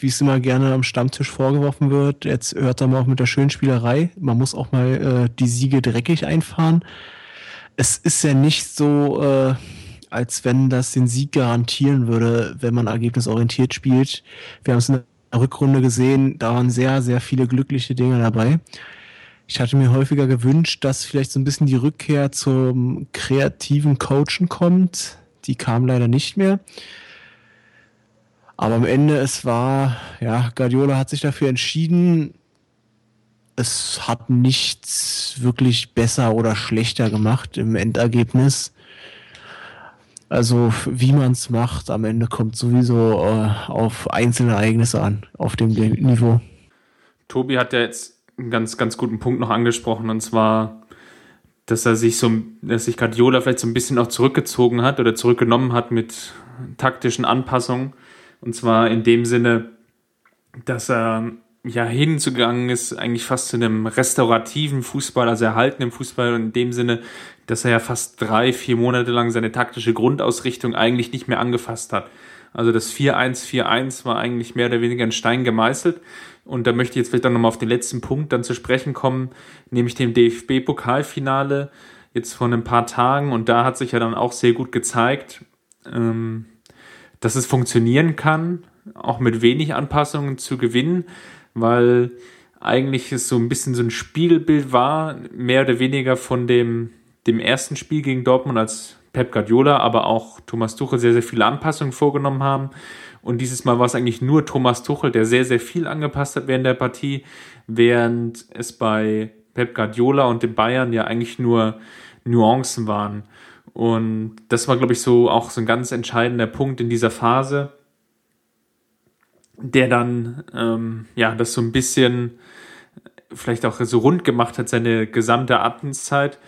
wie es immer gerne am Stammtisch vorgeworfen wird. Jetzt hört er mal auch mit der schönen Spielerei. Man muss auch mal äh, die Siege dreckig einfahren. Es ist ja nicht so, äh, als wenn das den Sieg garantieren würde, wenn man ergebnisorientiert spielt. Wir haben es in der Rückrunde gesehen, da waren sehr, sehr viele glückliche Dinge dabei. Ich hatte mir häufiger gewünscht, dass vielleicht so ein bisschen die Rückkehr zum kreativen Coachen kommt. Die kam leider nicht mehr. Aber am Ende, es war, ja, Guardiola hat sich dafür entschieden. Es hat nichts wirklich besser oder schlechter gemacht im Endergebnis. Also wie man es macht, am Ende kommt sowieso äh, auf einzelne Ereignisse an, auf dem Niveau. Tobi hat ja jetzt einen ganz, ganz guten Punkt noch angesprochen, und zwar, dass er sich so, dass sich Guardiola vielleicht so ein bisschen auch zurückgezogen hat oder zurückgenommen hat mit taktischen Anpassungen. Und zwar in dem Sinne, dass er ja hinzugegangen ist, eigentlich fast zu einem restaurativen Fußball, also erhaltenen Fußball, und in dem Sinne, dass er ja fast drei, vier Monate lang seine taktische Grundausrichtung eigentlich nicht mehr angefasst hat. Also das 4-1-4-1 war eigentlich mehr oder weniger in Stein gemeißelt. Und da möchte ich jetzt vielleicht dann nochmal auf den letzten Punkt dann zu sprechen kommen, nämlich dem DFB-Pokalfinale jetzt vor ein paar Tagen. Und da hat sich ja dann auch sehr gut gezeigt, ähm, dass es funktionieren kann, auch mit wenig Anpassungen zu gewinnen, weil eigentlich es so ein bisschen so ein Spiegelbild war, mehr oder weniger von dem, dem ersten Spiel gegen Dortmund, als Pep Guardiola, aber auch Thomas Tuchel sehr, sehr viele Anpassungen vorgenommen haben. Und dieses Mal war es eigentlich nur Thomas Tuchel, der sehr, sehr viel angepasst hat während der Partie, während es bei Pep Guardiola und den Bayern ja eigentlich nur Nuancen waren. Und das war, glaube ich, so auch so ein ganz entscheidender Punkt in dieser Phase, der dann ähm, ja das so ein bisschen vielleicht auch so rund gemacht hat, seine gesamte Atemszeit.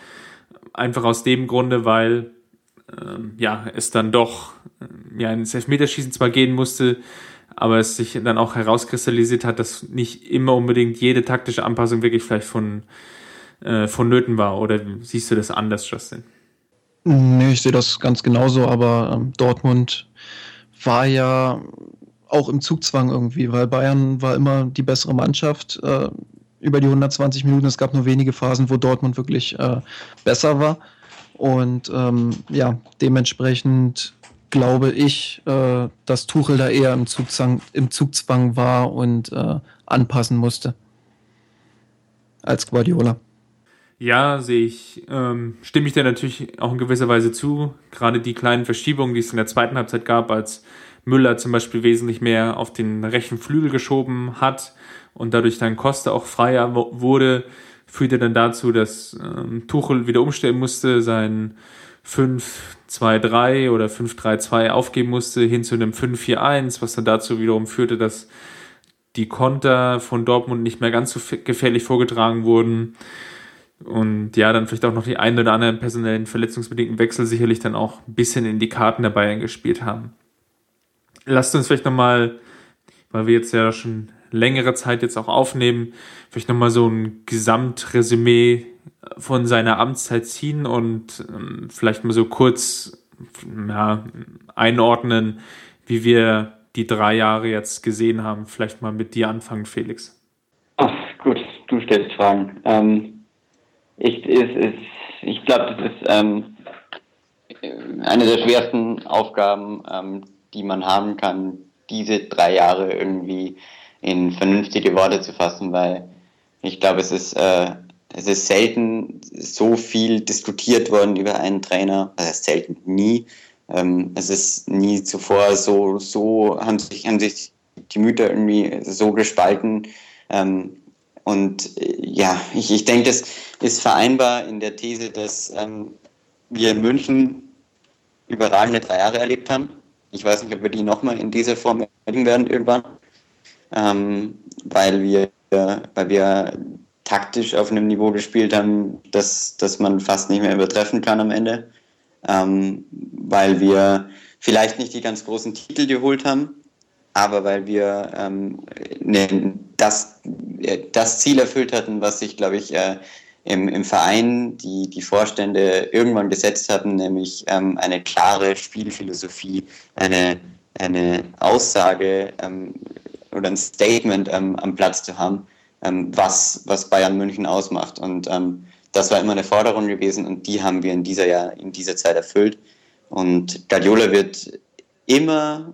Einfach aus dem Grunde, weil ähm, ja, es dann doch äh, ja, ins Elfmeterschießen zwar gehen musste, aber es sich dann auch herauskristallisiert hat, dass nicht immer unbedingt jede taktische Anpassung wirklich vielleicht von, äh, vonnöten war. Oder siehst du das anders, Justin? Nee, ich sehe das ganz genauso, aber ähm, Dortmund war ja auch im Zugzwang irgendwie, weil Bayern war immer die bessere Mannschaft äh, über die 120 Minuten. Es gab nur wenige Phasen, wo Dortmund wirklich äh, besser war. Und ähm, ja, dementsprechend glaube ich, äh, dass Tuchel da eher im Zugzwang, im Zugzwang war und äh, anpassen musste als Guardiola. Ja, sehe ich, ähm, stimme ich dir natürlich auch in gewisser Weise zu. Gerade die kleinen Verschiebungen, die es in der zweiten Halbzeit gab, als Müller zum Beispiel wesentlich mehr auf den rechten Flügel geschoben hat und dadurch dann Costa auch freier wurde, führte dann dazu, dass ähm, Tuchel wieder umstellen musste, sein 5-2-3 oder 5-3-2 aufgeben musste, hin zu einem 5-4-1, was dann dazu wiederum führte, dass die Konter von Dortmund nicht mehr ganz so gefährlich vorgetragen wurden. Und ja, dann vielleicht auch noch die ein oder anderen personellen verletzungsbedingten Wechsel sicherlich dann auch ein bisschen in die Karten der Bayern gespielt haben. Lasst uns vielleicht nochmal, weil wir jetzt ja schon längere Zeit jetzt auch aufnehmen, vielleicht nochmal so ein Gesamtresümee von seiner Amtszeit ziehen und ähm, vielleicht mal so kurz ja, einordnen, wie wir die drei Jahre jetzt gesehen haben. Vielleicht mal mit dir anfangen, Felix. Ach, gut, du stellst Fragen. Ähm, ich ich, glaube, das ist ähm, eine der schwersten Aufgaben, ähm, die man haben kann, diese drei Jahre irgendwie in vernünftige Worte zu fassen, weil ich glaube, es ist, äh, es ist selten so viel diskutiert worden über einen Trainer, also selten, nie. Ähm, es ist nie zuvor so, so haben sich, haben sich die Mütter irgendwie so gespalten. Ähm, und äh, ja, ich, ich denke, das ist vereinbar in der These, dass ähm, wir in München überragende drei Jahre erlebt haben ich weiß nicht, ob wir die nochmal in dieser Form erleben werden irgendwann, ähm, weil, wir, weil wir taktisch auf einem Niveau gespielt haben, das, das man fast nicht mehr übertreffen kann am Ende, ähm, weil wir vielleicht nicht die ganz großen Titel geholt haben, aber weil wir ähm, ne, das, das Ziel erfüllt hatten, was sich, glaube ich, äh, im, im Verein die, die Vorstände irgendwann gesetzt hatten, nämlich ähm, eine klare Spielphilosophie, eine, eine Aussage ähm, oder ein Statement ähm, am Platz zu haben, ähm, was, was Bayern München ausmacht. Und ähm, das war immer eine Forderung gewesen und die haben wir in dieser, Jahr, in dieser Zeit erfüllt. Und Guardiola wird immer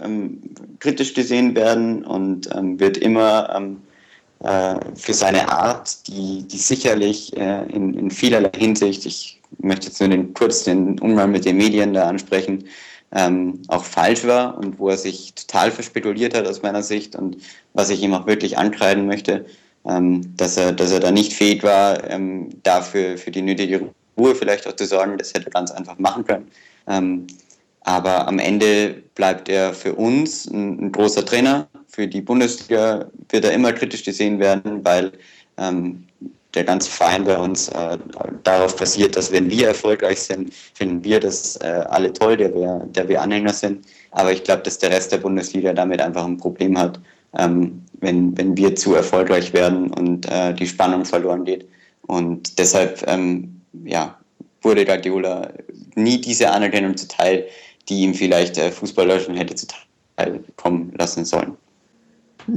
ähm, kritisch gesehen werden und wird immer äh, für seine Art, die, die sicherlich äh, in, in vielerlei Hinsicht, ich möchte jetzt nur den, kurz den Umgang mit den Medien da ansprechen, ähm, auch falsch war und wo er sich total verspekuliert hat aus meiner Sicht und was ich ihm auch wirklich ankreiden möchte, ähm, dass, er, dass er da nicht fähig war, ähm, dafür für die nötige Ruhe vielleicht auch zu sorgen. Das hätte er ganz einfach machen können. Ähm, aber am Ende bleibt er für uns ein, ein großer Trainer, für die Bundesliga wird er immer kritisch gesehen werden, weil ähm, der ganze Verein bei uns äh, darauf basiert, dass wenn wir erfolgreich sind, finden wir das äh, alle toll, der wir, der wir Anhänger sind. Aber ich glaube, dass der Rest der Bundesliga damit einfach ein Problem hat, ähm, wenn, wenn wir zu erfolgreich werden und äh, die Spannung verloren geht. Und deshalb ähm, ja, wurde Guardiola nie diese Anerkennung zuteil, die ihm vielleicht äh, Fußballleuten hätte zuteil kommen lassen sollen.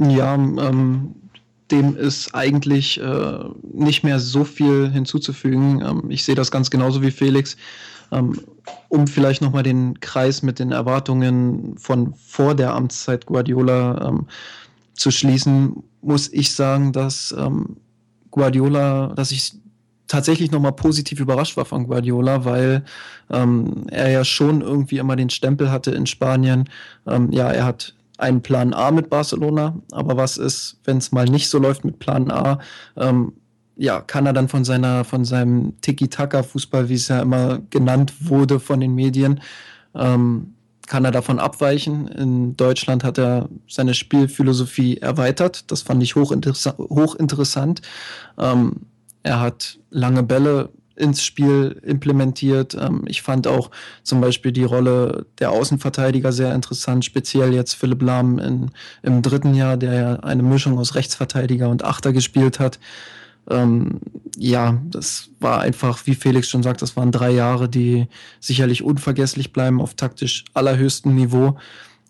Ja, ähm, dem ist eigentlich äh, nicht mehr so viel hinzuzufügen. Ähm, ich sehe das ganz genauso wie Felix. Ähm, um vielleicht nochmal den Kreis mit den Erwartungen von vor der Amtszeit Guardiola ähm, zu schließen, muss ich sagen, dass ähm, Guardiola, dass ich tatsächlich nochmal positiv überrascht war von Guardiola, weil ähm, er ja schon irgendwie immer den Stempel hatte in Spanien. Ähm, ja, er hat einen Plan A mit Barcelona, aber was ist, wenn es mal nicht so läuft mit Plan A? Ähm, ja, kann er dann von seiner, von seinem Tiki-Taka-Fußball, wie es ja immer genannt wurde von den Medien, ähm, kann er davon abweichen. In Deutschland hat er seine Spielphilosophie erweitert. Das fand ich hochinteressant. hochinteressant. Ähm, er hat lange Bälle ins Spiel implementiert. Ähm, ich fand auch zum Beispiel die Rolle der Außenverteidiger sehr interessant, speziell jetzt Philipp Lahm in, im dritten Jahr, der ja eine Mischung aus Rechtsverteidiger und Achter gespielt hat. Ähm, ja, das war einfach, wie Felix schon sagt, das waren drei Jahre, die sicherlich unvergesslich bleiben auf taktisch allerhöchstem Niveau.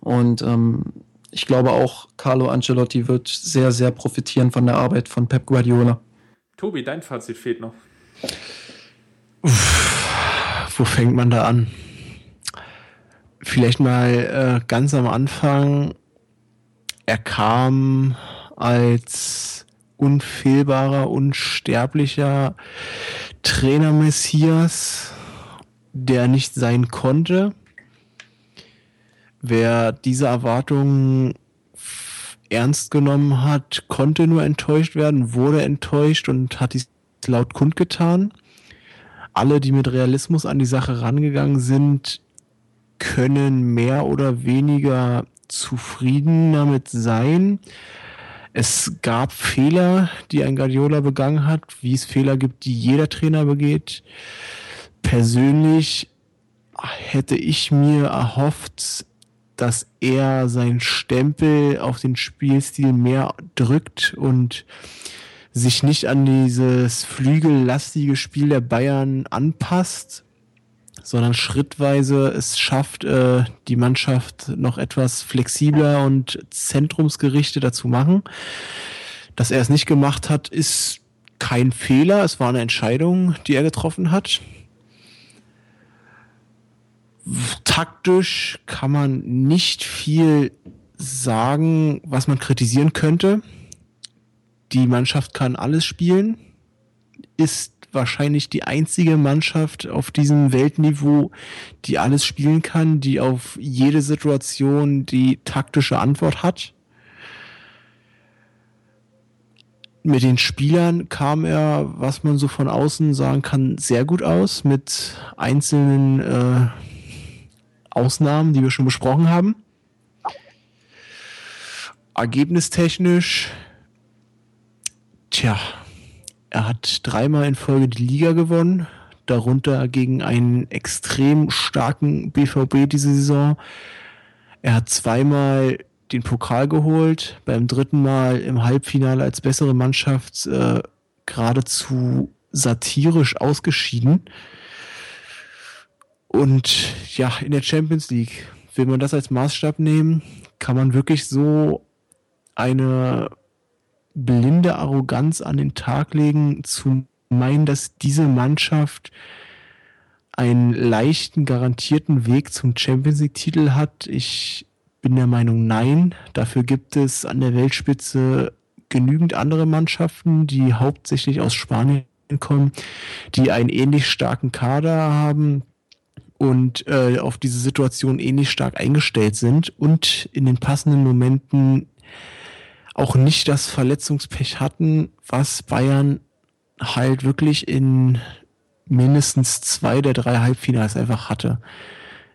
Und ähm, ich glaube auch, Carlo Ancelotti wird sehr, sehr profitieren von der Arbeit von Pep Guardiola. Tobi, dein Fazit fehlt noch. Uff, wo fängt man da an? Vielleicht mal äh, ganz am Anfang. Er kam als unfehlbarer, unsterblicher Trainer Messias, der nicht sein konnte. Wer diese Erwartungen ernst genommen hat, konnte nur enttäuscht werden, wurde enttäuscht und hat dies laut kundgetan. Alle, die mit Realismus an die Sache rangegangen sind, können mehr oder weniger zufrieden damit sein. Es gab Fehler, die ein Guardiola begangen hat, wie es Fehler gibt, die jeder Trainer begeht. Persönlich hätte ich mir erhofft, dass er seinen Stempel auf den Spielstil mehr drückt und sich nicht an dieses flügellastige Spiel der Bayern anpasst, sondern schrittweise es schafft, äh, die Mannschaft noch etwas flexibler und zentrumsgerichteter zu machen. Dass er es nicht gemacht hat, ist kein Fehler. Es war eine Entscheidung, die er getroffen hat. Taktisch kann man nicht viel sagen, was man kritisieren könnte. Die Mannschaft kann alles spielen, ist wahrscheinlich die einzige Mannschaft auf diesem Weltniveau, die alles spielen kann, die auf jede Situation die taktische Antwort hat. Mit den Spielern kam er, was man so von außen sagen kann, sehr gut aus, mit einzelnen äh, Ausnahmen, die wir schon besprochen haben. Ergebnistechnisch, tja, er hat dreimal in Folge die Liga gewonnen, darunter gegen einen extrem starken BVB diese Saison. Er hat zweimal den Pokal geholt, beim dritten Mal im Halbfinale als bessere Mannschaft äh, geradezu satirisch ausgeschieden. Und ja, in der Champions League, will man das als Maßstab nehmen, kann man wirklich so eine blinde Arroganz an den Tag legen, zu meinen, dass diese Mannschaft einen leichten, garantierten Weg zum Champions League-Titel hat. Ich bin der Meinung, nein. Dafür gibt es an der Weltspitze genügend andere Mannschaften, die hauptsächlich aus Spanien kommen, die einen ähnlich starken Kader haben und äh, auf diese Situation ähnlich stark eingestellt sind und in den passenden Momenten auch nicht das Verletzungspech hatten, was Bayern halt wirklich in mindestens zwei der drei Halbfinals einfach hatte.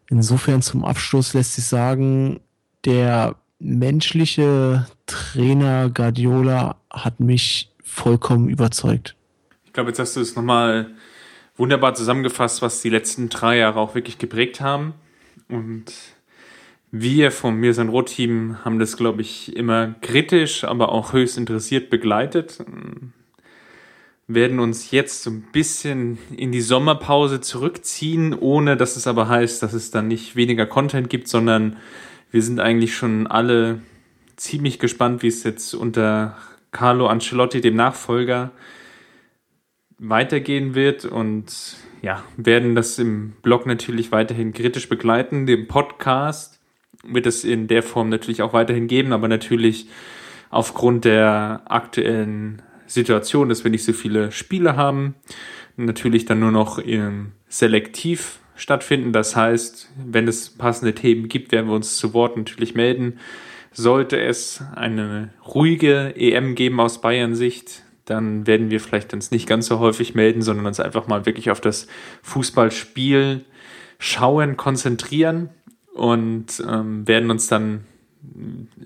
Insofern zum Abschluss lässt sich sagen, der menschliche Trainer Guardiola hat mich vollkommen überzeugt. Ich glaube, jetzt hast du es nochmal wunderbar zusammengefasst, was die letzten drei Jahre auch wirklich geprägt haben. Und wir vom Mir sein Rot-Team haben das, glaube ich, immer kritisch, aber auch höchst interessiert begleitet. Werden uns jetzt so ein bisschen in die Sommerpause zurückziehen, ohne dass es aber heißt, dass es dann nicht weniger Content gibt, sondern wir sind eigentlich schon alle ziemlich gespannt, wie es jetzt unter Carlo Ancelotti, dem Nachfolger, weitergehen wird und ja, werden das im Blog natürlich weiterhin kritisch begleiten, dem Podcast wird es in der Form natürlich auch weiterhin geben, aber natürlich aufgrund der aktuellen Situation, dass wir nicht so viele Spiele haben, natürlich dann nur noch selektiv stattfinden. Das heißt, wenn es passende Themen gibt, werden wir uns zu Wort natürlich melden. Sollte es eine ruhige EM geben aus Bayern Sicht, dann werden wir vielleicht uns nicht ganz so häufig melden, sondern uns einfach mal wirklich auf das Fußballspiel schauen, konzentrieren und ähm, werden uns dann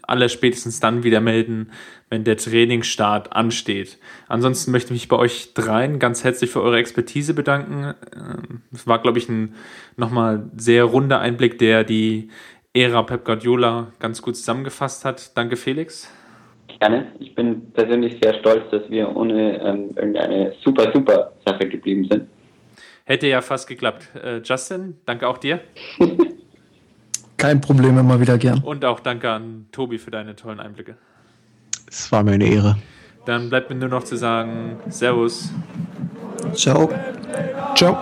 alle spätestens dann wieder melden, wenn der Trainingsstart ansteht. Ansonsten möchte ich mich bei euch dreien ganz herzlich für eure Expertise bedanken. Ähm, es war, glaube ich, ein nochmal sehr runder Einblick, der die Ära Pep Guardiola ganz gut zusammengefasst hat. Danke, Felix. Gerne. Ich bin persönlich sehr stolz, dass wir ohne ähm, irgendeine super, super Sache geblieben sind. Hätte ja fast geklappt. Äh, Justin, danke auch dir. Kein Problem, immer wieder gern. Und auch danke an Tobi für deine tollen Einblicke. Es war mir eine Ehre. Dann bleibt mir nur noch zu sagen: Servus. Ciao. Ciao.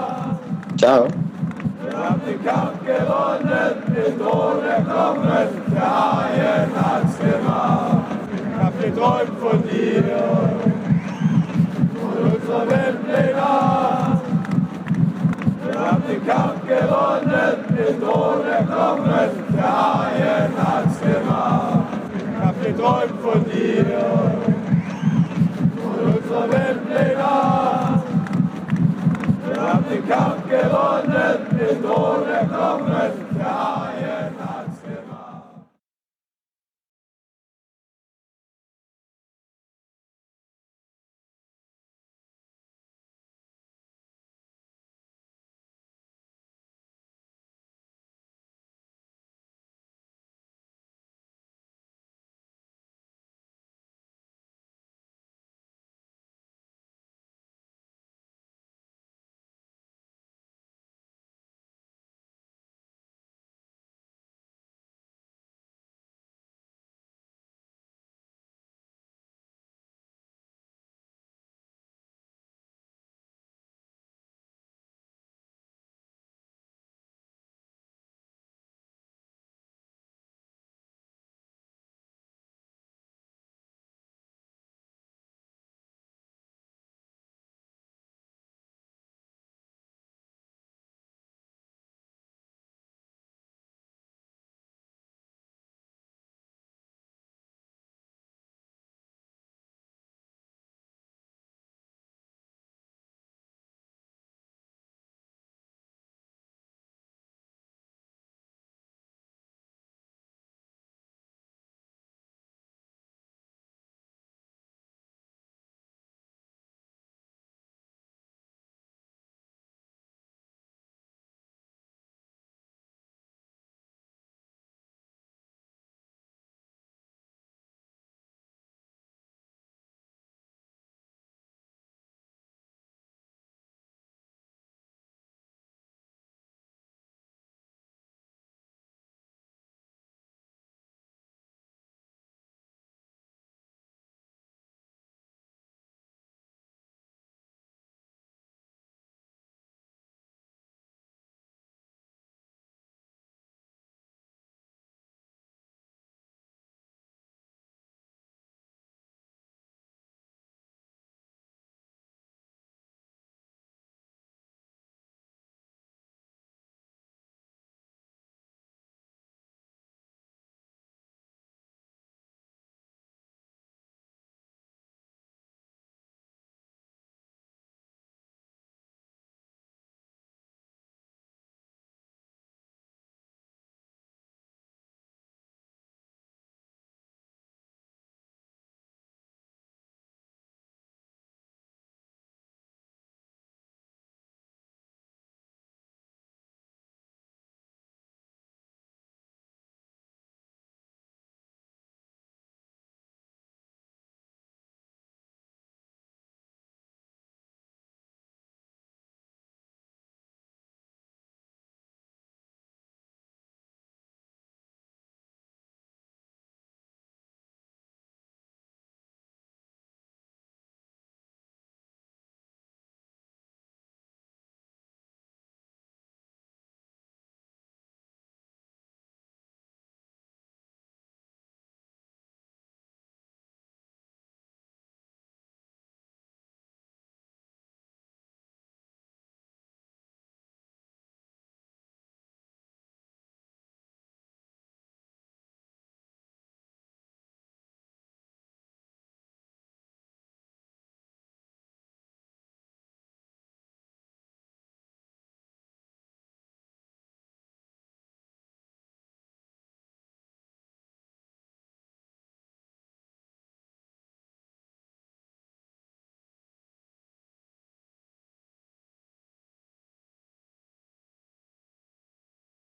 Ciao. Wir haben den Kampf gewonnen, den Tod erklommen, der Haien hat's gemacht. Ich hab geträumt von dir und unserer Welt legal den Kampf gewonnen, mit ohne Knochen, der Haien hat's gemacht. Ich hab geträumt von dir, von unserer Weltpläne. Wir haben den Kampf gewonnen, mit ohne Knochen, der Haien